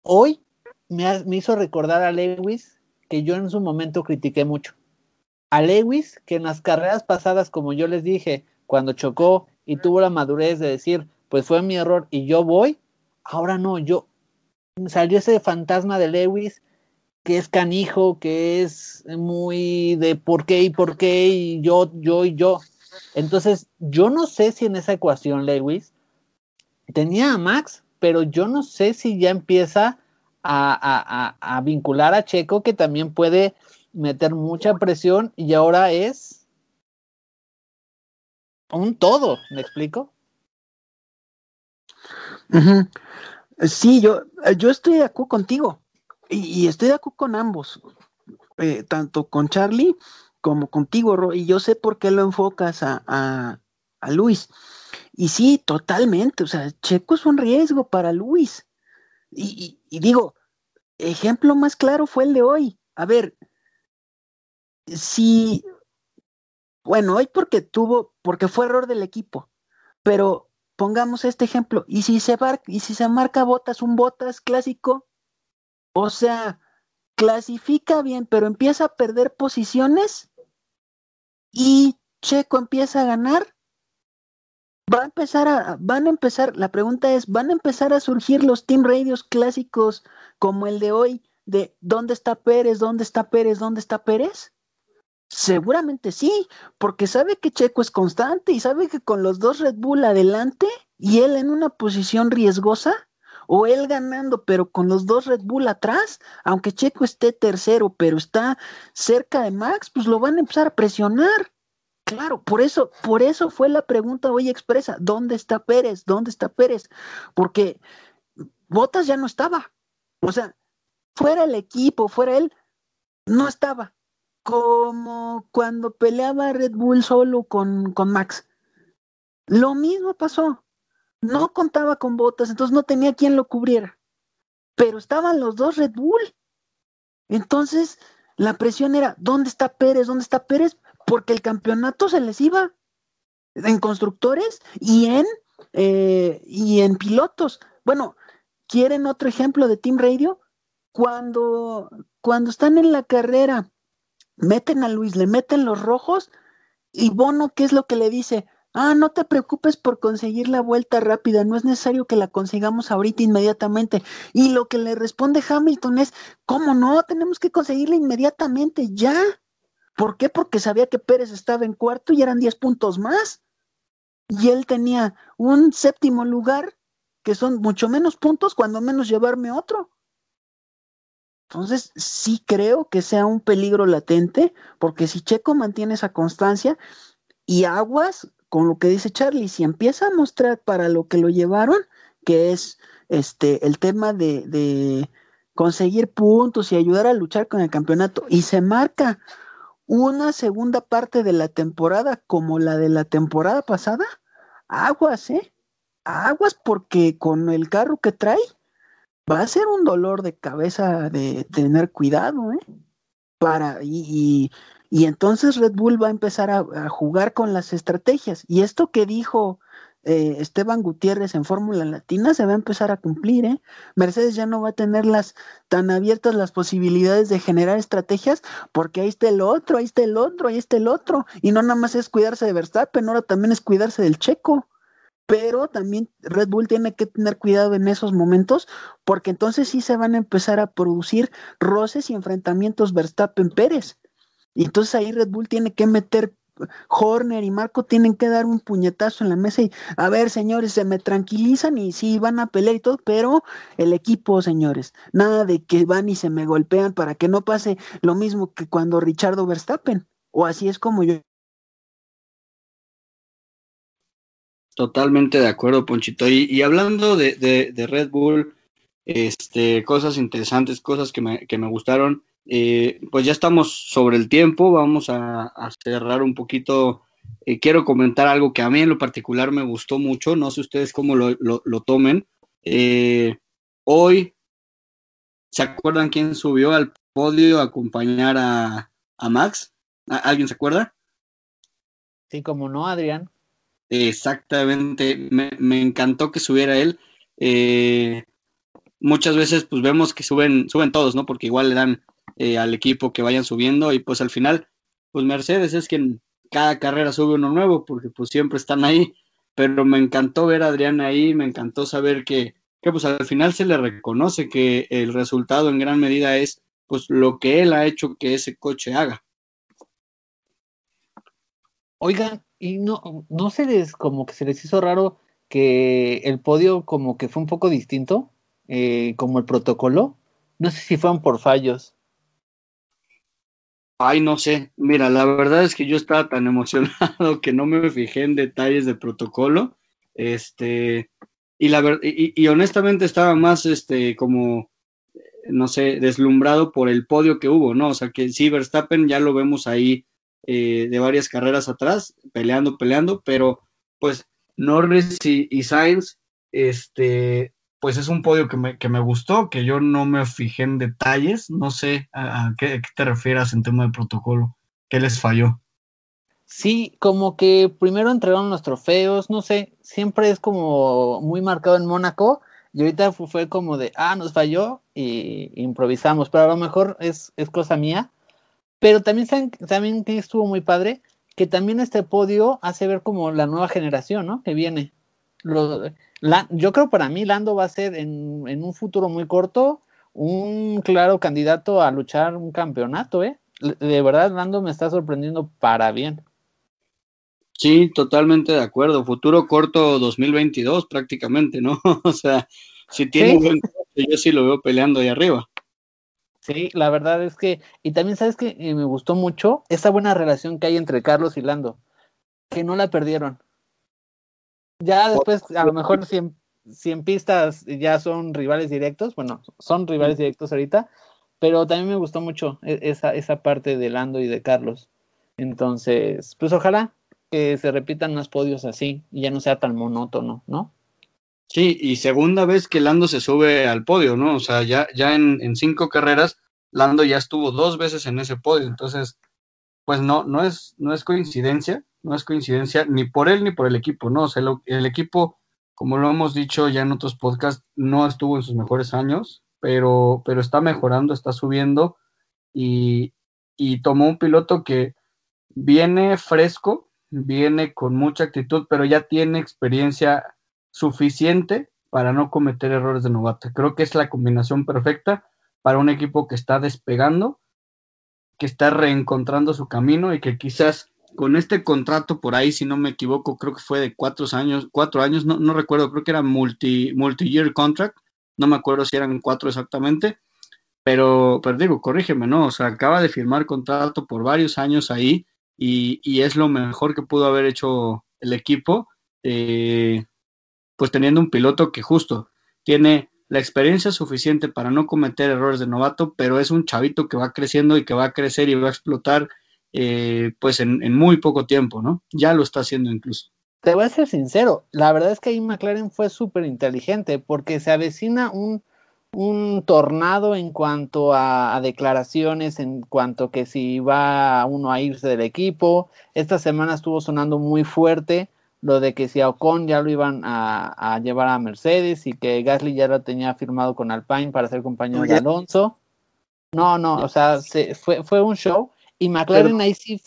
hoy me, me hizo recordar a Lewis que yo en su momento critiqué mucho. A Lewis, que en las carreras pasadas, como yo les dije, cuando chocó y tuvo la madurez de decir, pues fue mi error y yo voy, ahora no, yo salió ese fantasma de Lewis que es canijo, que es muy de por qué y por qué y yo, yo y yo. Entonces, yo no sé si en esa ecuación Lewis tenía a Max, pero yo no sé si ya empieza a, vincular a Checo, que también puede meter mucha presión y ahora es un todo, ¿me explico? Sí, yo, yo estoy de acuerdo contigo y, estoy de acuerdo con ambos, eh, tanto con Charlie como contigo, y yo sé por qué lo enfocas a, a Luis. Y sí, totalmente, o sea, Checo es un riesgo para Luis. Y, digo, ejemplo más claro fue el de hoy. A ver, si, bueno, hoy porque tuvo, porque fue error del equipo, pero pongamos este ejemplo, y si se, y si se marca botas, un botas clásico, o sea, clasifica bien, pero empieza a perder posiciones y Checo empieza a ganar, va a empezar a, van a empezar, la pregunta es, ¿van a empezar a surgir los team radios clásicos como el de hoy de ¿dónde está Pérez? ¿Dónde está Pérez? ¿Dónde está Pérez? Seguramente sí, porque sabe que Checo es constante y sabe que con los dos Red Bull adelante y él en una posición riesgosa, o él ganando, pero con los dos Red Bull atrás, aunque Checo esté tercero, pero está cerca de Max, pues lo van a empezar a presionar. Claro, por eso, por eso fue la pregunta hoy expresa, ¿dónde está Pérez? ¿Dónde está Pérez? Porque Botas ya no estaba. O sea, fuera el equipo, fuera él, no estaba. Como cuando peleaba Red Bull solo con, con Max. Lo mismo pasó. No contaba con botas, entonces no tenía quien lo cubriera. Pero estaban los dos Red Bull. Entonces, la presión era, ¿dónde está Pérez? ¿Dónde está Pérez? Porque el campeonato se les iba en constructores y en, eh, y en pilotos. Bueno, ¿quieren otro ejemplo de Team Radio? Cuando, cuando están en la carrera, meten a Luis, le meten los rojos y Bono, ¿qué es lo que le dice? Ah, no te preocupes por conseguir la vuelta rápida, no es necesario que la consigamos ahorita inmediatamente. Y lo que le responde Hamilton es, ¿cómo no? Tenemos que conseguirla inmediatamente, ya. ¿Por qué? Porque sabía que Pérez estaba en cuarto y eran 10 puntos más. Y él tenía un séptimo lugar, que son mucho menos puntos, cuando menos llevarme otro. Entonces, sí creo que sea un peligro latente, porque si Checo mantiene esa constancia y aguas con lo que dice Charlie, si empieza a mostrar para lo que lo llevaron, que es este el tema de, de conseguir puntos y ayudar a luchar con el campeonato, y se marca una segunda parte de la temporada como la de la temporada pasada, aguas, ¿eh? Aguas porque con el carro que trae va a ser un dolor de cabeza de tener cuidado, ¿eh? Para, y, y, entonces Red Bull va a empezar a, a, jugar con las estrategias. Y esto que dijo eh, Esteban Gutiérrez en Fórmula Latina se va a empezar a cumplir, ¿eh? Mercedes ya no va a tener las tan abiertas las posibilidades de generar estrategias, porque ahí está el otro, ahí está el otro, ahí está el otro, y no nada más es cuidarse de Verstappen, ahora también es cuidarse del Checo. Pero también Red Bull tiene que tener cuidado en esos momentos, porque entonces sí se van a empezar a producir roces y enfrentamientos Verstappen-Pérez. Y entonces ahí Red Bull tiene que meter Horner y Marco tienen que dar un puñetazo en la mesa y a ver, señores, se me tranquilizan y sí van a pelear y todo, pero el equipo, señores, nada de que van y se me golpean para que no pase lo mismo que cuando Richardo Verstappen, o así es como yo. Totalmente de acuerdo, Ponchito. Y, hablando de, de, Red Bull, este, cosas interesantes, cosas que me, que me gustaron. Eh, pues ya estamos sobre el tiempo, vamos a, cerrar un poquito. Eh, quiero comentar algo que a mí en lo particular me gustó mucho, no sé ustedes cómo lo, tomen. Eh, hoy, ¿se acuerdan quién subió al podio a acompañar a, Max? ¿Alguien se acuerda? Sí, como no, Adrián. Exactamente, me, me encantó que subiera él. muchas veces pues vemos que suben, suben todos, ¿no? Porque igual le dan eh, al equipo que vayan subiendo y pues al final, pues Mercedes es quien cada carrera sube uno nuevo porque pues siempre están ahí, pero me encantó ver a Adrián ahí, me encantó saber que, que pues al final se le reconoce que el resultado en gran medida es pues lo que él ha hecho que ese coche haga. Oigan, y no, no se les, como que se les hizo raro que el podio como que fue un poco distinto, eh, como el protocolo. No sé si fueron por fallos. Ay, no sé. Mira, la verdad es que yo estaba tan [LAUGHS] emocionado que no me fijé en detalles de protocolo. Este, y la verdad, y, honestamente estaba más este como no sé, deslumbrado por el podio que hubo, ¿no? O sea que sí, Verstappen ya lo vemos ahí eh, de varias carreras atrás, peleando, peleando, pero pues Norris y, Sainz, este, pues es un podio que me, que me, gustó, que yo no me fijé en detalles, no sé a, qué, te refieras en tema de protocolo, ¿qué les falló? Sí, como que primero entregaron los trofeos, no sé, siempre es como muy marcado en Mónaco y ahorita fue como de, ah, nos falló y improvisamos, pero a lo mejor es, es cosa mía. Pero también también estuvo muy padre, que también este podio hace ver como la nueva generación, ¿no? Que viene. Yo creo para mí Lando va a ser en, en, un futuro muy corto un claro candidato a luchar un campeonato, ¿eh? De verdad, Lando me está sorprendiendo para bien. Sí, totalmente de acuerdo. Futuro corto 2022 prácticamente, ¿no? [LAUGHS] o sea, si tiene un buen corte, yo sí lo veo peleando ahí arriba. Sí, la verdad es que, y también sabes que eh, me gustó mucho esa buena relación que hay entre Carlos y Lando, que no la perdieron. Ya después, a lo mejor si en, pistas ya son rivales directos, bueno, son rivales directos ahorita, pero también me gustó mucho e, esa, esa parte de Lando y de Carlos. Entonces, pues ojalá que se repitan más podios así y ya no sea tan monótono, ¿no? Sí, y segunda vez que Lando se sube al podio, ¿no? O sea, ya, ya en, cinco carreras, Lando ya estuvo dos veces en ese podio. Entonces, pues no, no es, no es coincidencia, no es coincidencia ni por él ni por el equipo, ¿no? O sea, el equipo, como lo hemos dicho ya en otros podcasts, no estuvo en sus mejores años, pero, pero está mejorando, está subiendo y, y tomó un piloto que viene fresco, viene con mucha actitud, pero ya tiene experiencia suficiente para no cometer errores de novato. Creo que es la combinación perfecta para un equipo que está despegando, que está reencontrando su camino y que quizás con este contrato por ahí, si no me equivoco, creo que fue de cuatro años, cuatro años, no, no recuerdo, creo que era multi, multi-year contract, no me acuerdo si eran cuatro exactamente, pero, pero digo, corrígeme, ¿no? O sea, acaba de firmar contrato por varios años ahí y, y es lo mejor que pudo haber hecho el equipo. Eh, pues teniendo un piloto que justo tiene la experiencia suficiente para no cometer errores de novato, pero es un chavito que va creciendo y que va a crecer y va a explotar eh, pues en, muy poco tiempo, ¿no? Ya lo está haciendo incluso. Te voy a ser sincero, la verdad es que ahí McLaren fue súper inteligente porque se avecina un, un tornado en cuanto a, a, declaraciones, en cuanto que si va uno a irse del equipo. Esta semana estuvo sonando muy fuerte lo de que si a Ocon ya lo iban a, llevar a Mercedes y que Gasly ya lo tenía firmado con Alpine para ser compañero de Alonso. No, no, o sea, se, fue, fue un show y McLaren ahí sí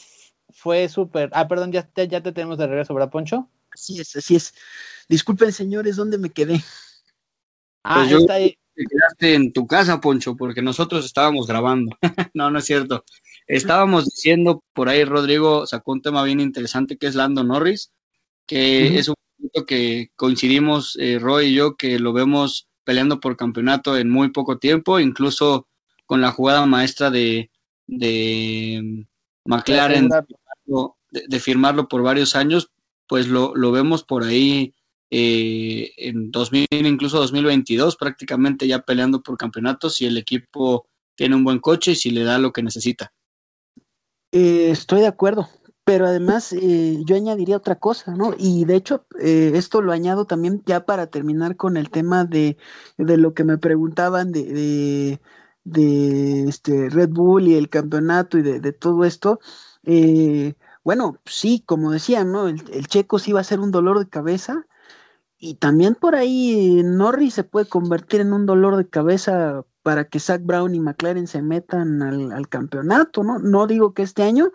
fue súper. Ah, perdón, ya te, ya te tenemos de regreso, ¿verdad, Poncho? Así es, así es. Disculpen, señores, ¿dónde me quedé? Ah, pues está ahí. Te quedaste en tu casa, Poncho, porque nosotros estábamos grabando. [LAUGHS] no, no es cierto. Estábamos diciendo, por ahí Rodrigo sacó un tema bien interesante que es Lando Norris que es un punto que coincidimos eh, Roy y yo, que lo vemos peleando por campeonato en muy poco tiempo, incluso con la jugada maestra de, de mm, McLaren de, firmarlo por varios años, pues lo, lo vemos por ahí eh, en 2000, incluso 2022, prácticamente ya peleando por campeonato si el equipo tiene un buen coche y si le da lo que necesita. Eh, estoy de acuerdo pero además eh, yo añadiría otra cosa, ¿no? Y de hecho, eh, esto lo añado también ya para terminar con el tema de, de lo que me preguntaban de, de, este Red Bull y el campeonato y de, todo esto. Eh, bueno, sí, como decían, ¿no? El, checo sí va a ser un dolor de cabeza. Y también por ahí Norris se puede convertir en un dolor de cabeza para que Zach Brown y McLaren se metan al, campeonato, ¿no? No digo que este año,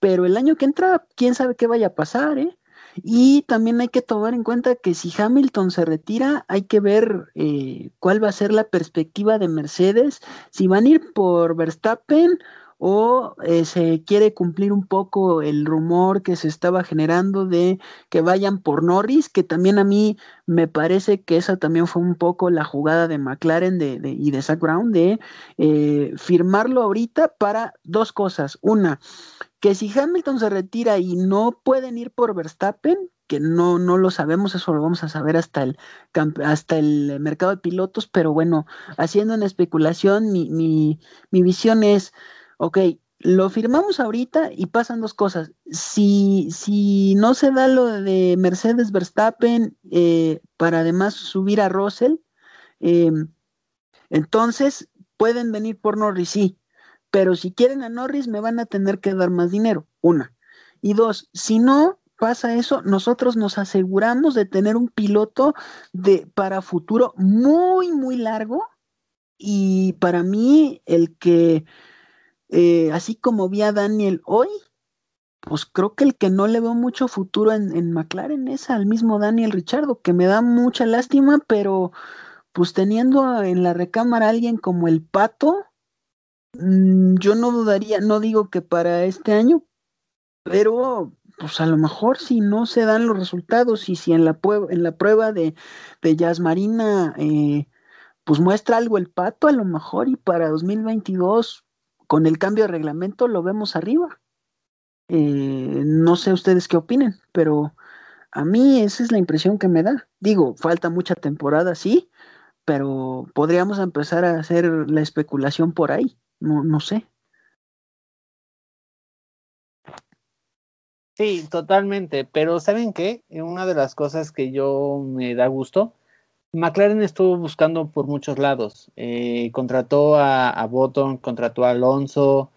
pero el año que entra, quién sabe qué vaya a pasar, ¿eh? Y también hay que tomar en cuenta que si Hamilton se retira, hay que ver eh, cuál va a ser la perspectiva de Mercedes, si van a ir por Verstappen o eh, se quiere cumplir un poco el rumor que se estaba generando de que vayan por Norris, que también a mí me parece que esa también fue un poco la jugada de McLaren de, y de Zach Brown de eh, firmarlo ahorita para dos cosas. Una, que si Hamilton se retira y no pueden ir por Verstappen, que no, no lo sabemos, eso lo vamos a saber hasta el, hasta el mercado de pilotos, pero bueno, haciendo una especulación, mi, mi, mi visión es ok, lo firmamos ahorita y pasan dos cosas. Si, si no se da lo de Mercedes Verstappen eh, para además subir a Russell, eh, entonces pueden venir por Norris, sí, pero si quieren a Norris me van a tener que dar más dinero, una. Y dos, si no pasa eso, nosotros nos aseguramos de tener un piloto de, para futuro muy, muy largo. Y para mí, el que eh, así como vi a Daniel hoy, pues creo que el que no le veo mucho futuro en, McLaren es al mismo Daniel Richardo, que me da mucha lástima, pero pues teniendo en la recámara a alguien como el Pato, mm, yo no dudaría, no digo que para este año, pero pues a lo mejor si no se dan los resultados y si en la, en la prueba de, de Jazz Marina eh, pues muestra algo el Pato, a lo mejor y para 2022 con el cambio de reglamento lo vemos arriba. Eh, no sé ustedes qué opinen, pero a mí esa es la impresión que me da. Digo, falta mucha temporada, sí, pero podríamos empezar a hacer la especulación por ahí. No, no sé. Sí, totalmente. Pero ¿saben qué? Una de las cosas que yo me da gusto McLaren estuvo buscando por muchos lados. Eh, contrató a, a Button, contrató a Alonso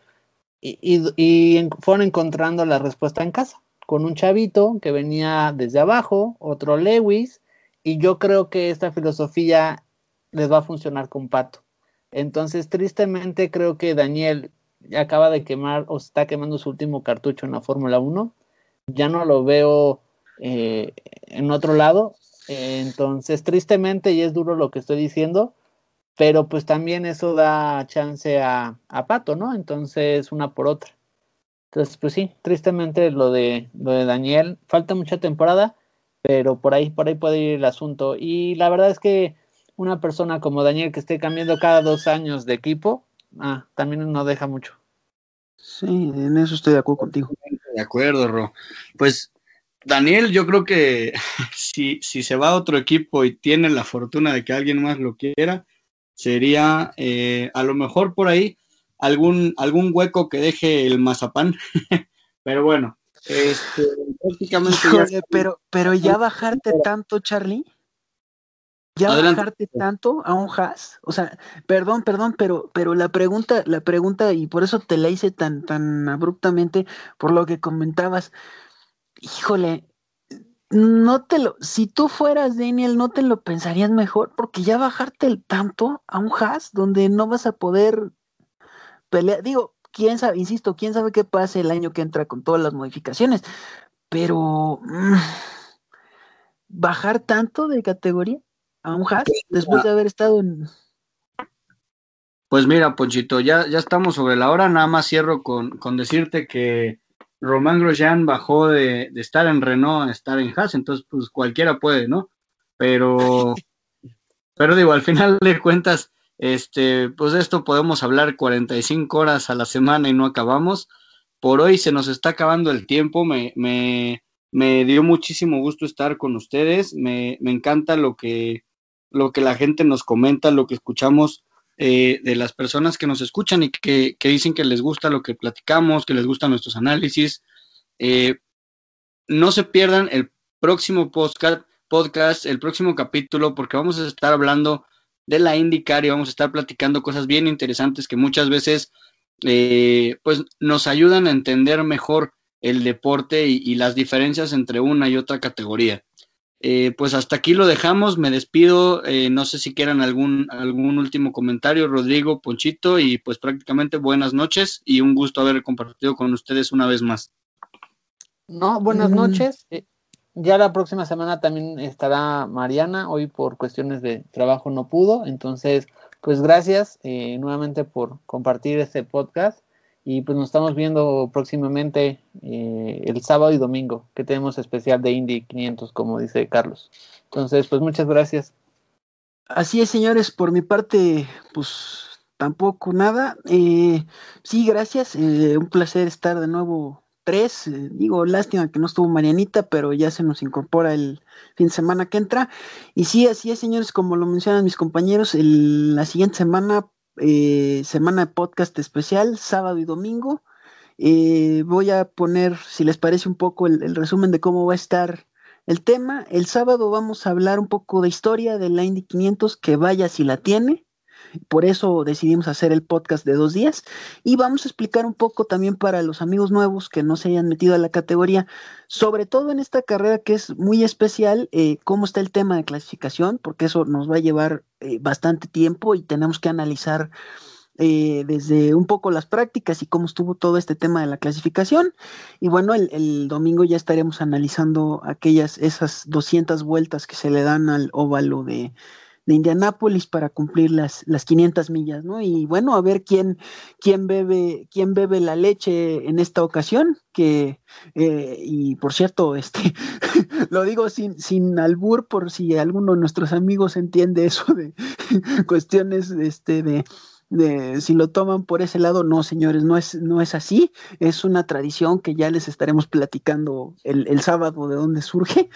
y, fueron encontrando la respuesta en casa con un chavito que venía desde abajo, otro Lewis, y yo creo que esta filosofía les va a funcionar con Pato. Entonces, tristemente, creo que Daniel acaba de quemar o está quemando su último cartucho en la Fórmula 1. Ya no lo veo eh, en otro lado entonces, tristemente, y es duro lo que estoy diciendo, pero pues también eso da chance a, Pato, ¿no? Entonces, una por otra. Entonces, pues sí, tristemente lo de, lo de Daniel, falta mucha temporada, pero por ahí, por ahí puede ir el asunto. Y la verdad es que una persona como Daniel que esté cambiando cada dos años de equipo, ah, también no deja mucho. Sí, en eso estoy de acuerdo contigo. De acuerdo, Ro. Pues Daniel, yo creo que [LAUGHS] si, si se va a otro equipo y tiene la fortuna de que alguien más lo quiera, sería eh, a lo mejor por ahí algún, algún hueco que deje el mazapán. [LAUGHS] pero bueno, este, prácticamente. pero, pero ya [LAUGHS] bajarte tanto, Charlie. Ya bajarte tanto a un has, o sea, perdón, perdón, pero, pero la pregunta, la pregunta, y por eso te la hice tan, tan abruptamente, por lo que comentabas, híjole, no te lo, si tú fueras Daniel, no te lo pensarías mejor, porque ya bajarte el tanto a un has donde no vas a poder pelear, digo, quién sabe, insisto, quién sabe qué pase el año que entra con todas las modificaciones, pero mm, bajar tanto de categoría a un has después de haber estado en pues mira, Ponchito, ya, ya estamos sobre la hora, nada más cierro con, con decirte que Román Grosjean bajó de, estar en Renault a estar en Haas, entonces pues cualquiera puede, ¿no? Pero, [LAUGHS] pero digo, al final de cuentas, este, pues de esto podemos hablar 45 horas a la semana y no acabamos. Por hoy se nos está acabando el tiempo, me, me, me dio muchísimo gusto estar con ustedes, me, me encanta lo que, lo que la gente nos comenta, lo que escuchamos eh, de las personas que nos escuchan y que, dicen que les gusta lo que platicamos, que les gustan nuestros análisis. Eh, no se pierdan el próximo podcast, podcast, el próximo capítulo, porque vamos a estar hablando de la IndyCar y vamos a estar platicando cosas bien interesantes que muchas veces eh, pues nos ayudan a entender mejor el deporte y, las diferencias entre una y otra categoría. Eh, pues hasta aquí lo dejamos, me despido, eh, no sé si quieran algún, algún último comentario, Rodrigo, Ponchito, y pues prácticamente buenas noches y un gusto haber compartido con ustedes una vez más. No, buenas mm. noches. Eh, ya la próxima semana también estará Mariana, hoy por cuestiones de trabajo no pudo, entonces pues gracias nuevamente por compartir este podcast y pues nos estamos viendo próximamente eh, el sábado y domingo, que tenemos especial de Indy 500, como dice Carlos. Entonces, pues muchas gracias. Así es, señores, por mi parte, pues tampoco nada. Eh, sí, gracias. Eh, un placer estar de nuevo tres. digo, lástima que no estuvo Marianita, pero ya se nos incorpora el fin de semana que entra. Y sí, así es, señores, como lo mencionan mis compañeros, la siguiente semana eh, semana de podcast especial, sábado y domingo. Eh, voy a poner, si les parece un poco, el, resumen de cómo va a estar el tema. El sábado vamos a hablar un poco de historia de la Indy 500, que vaya si la tiene. Por eso decidimos hacer el podcast de dos días y vamos a explicar un poco también para los amigos nuevos que no se hayan metido a la categoría, sobre todo en esta carrera que es muy especial, eh, cómo está el tema de clasificación, porque eso nos va a llevar eh, bastante tiempo y tenemos que analizar eh, desde un poco las prácticas y cómo estuvo todo este tema de la clasificación. Y bueno, el, el, domingo ya estaremos analizando aquellas, esas 200 vueltas que se le dan al óvalo de, de Indianápolis para cumplir las, las 500 millas, ¿no? Y bueno, a ver quién, quién, bebe, quién bebe la leche en esta ocasión, que, eh, y por cierto, [LAUGHS] este, lo digo sin, sin albur por si alguno de nuestros amigos entiende eso de cuestiones este, de de, si lo toman por ese lado, no, señores, no es, no es así. Es una tradición que ya les estaremos platicando el, el, sábado de dónde surge.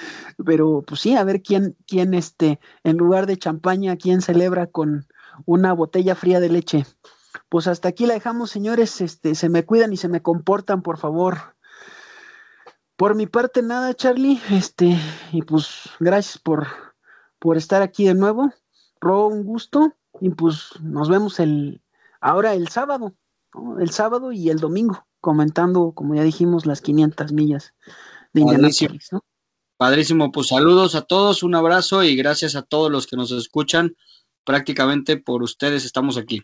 Pero pues sí, a ver quién, quién este, en lugar de champaña, quién celebra con una botella fría de leche. Pues hasta aquí la dejamos, señores. Este, se me cuidan y se me comportan, por favor. Por mi parte, nada, Charlie. Este, y pues gracias por, por estar aquí de nuevo. Ro, un gusto. Y pues nos vemos el, ahora el sábado, el sábado y el domingo, comentando, como ya dijimos, las 500 millas de Indianapolis. ¿no? Padrísimo, pues saludos a todos, un abrazo y gracias a todos los que nos escuchan. Prácticamente por ustedes estamos aquí.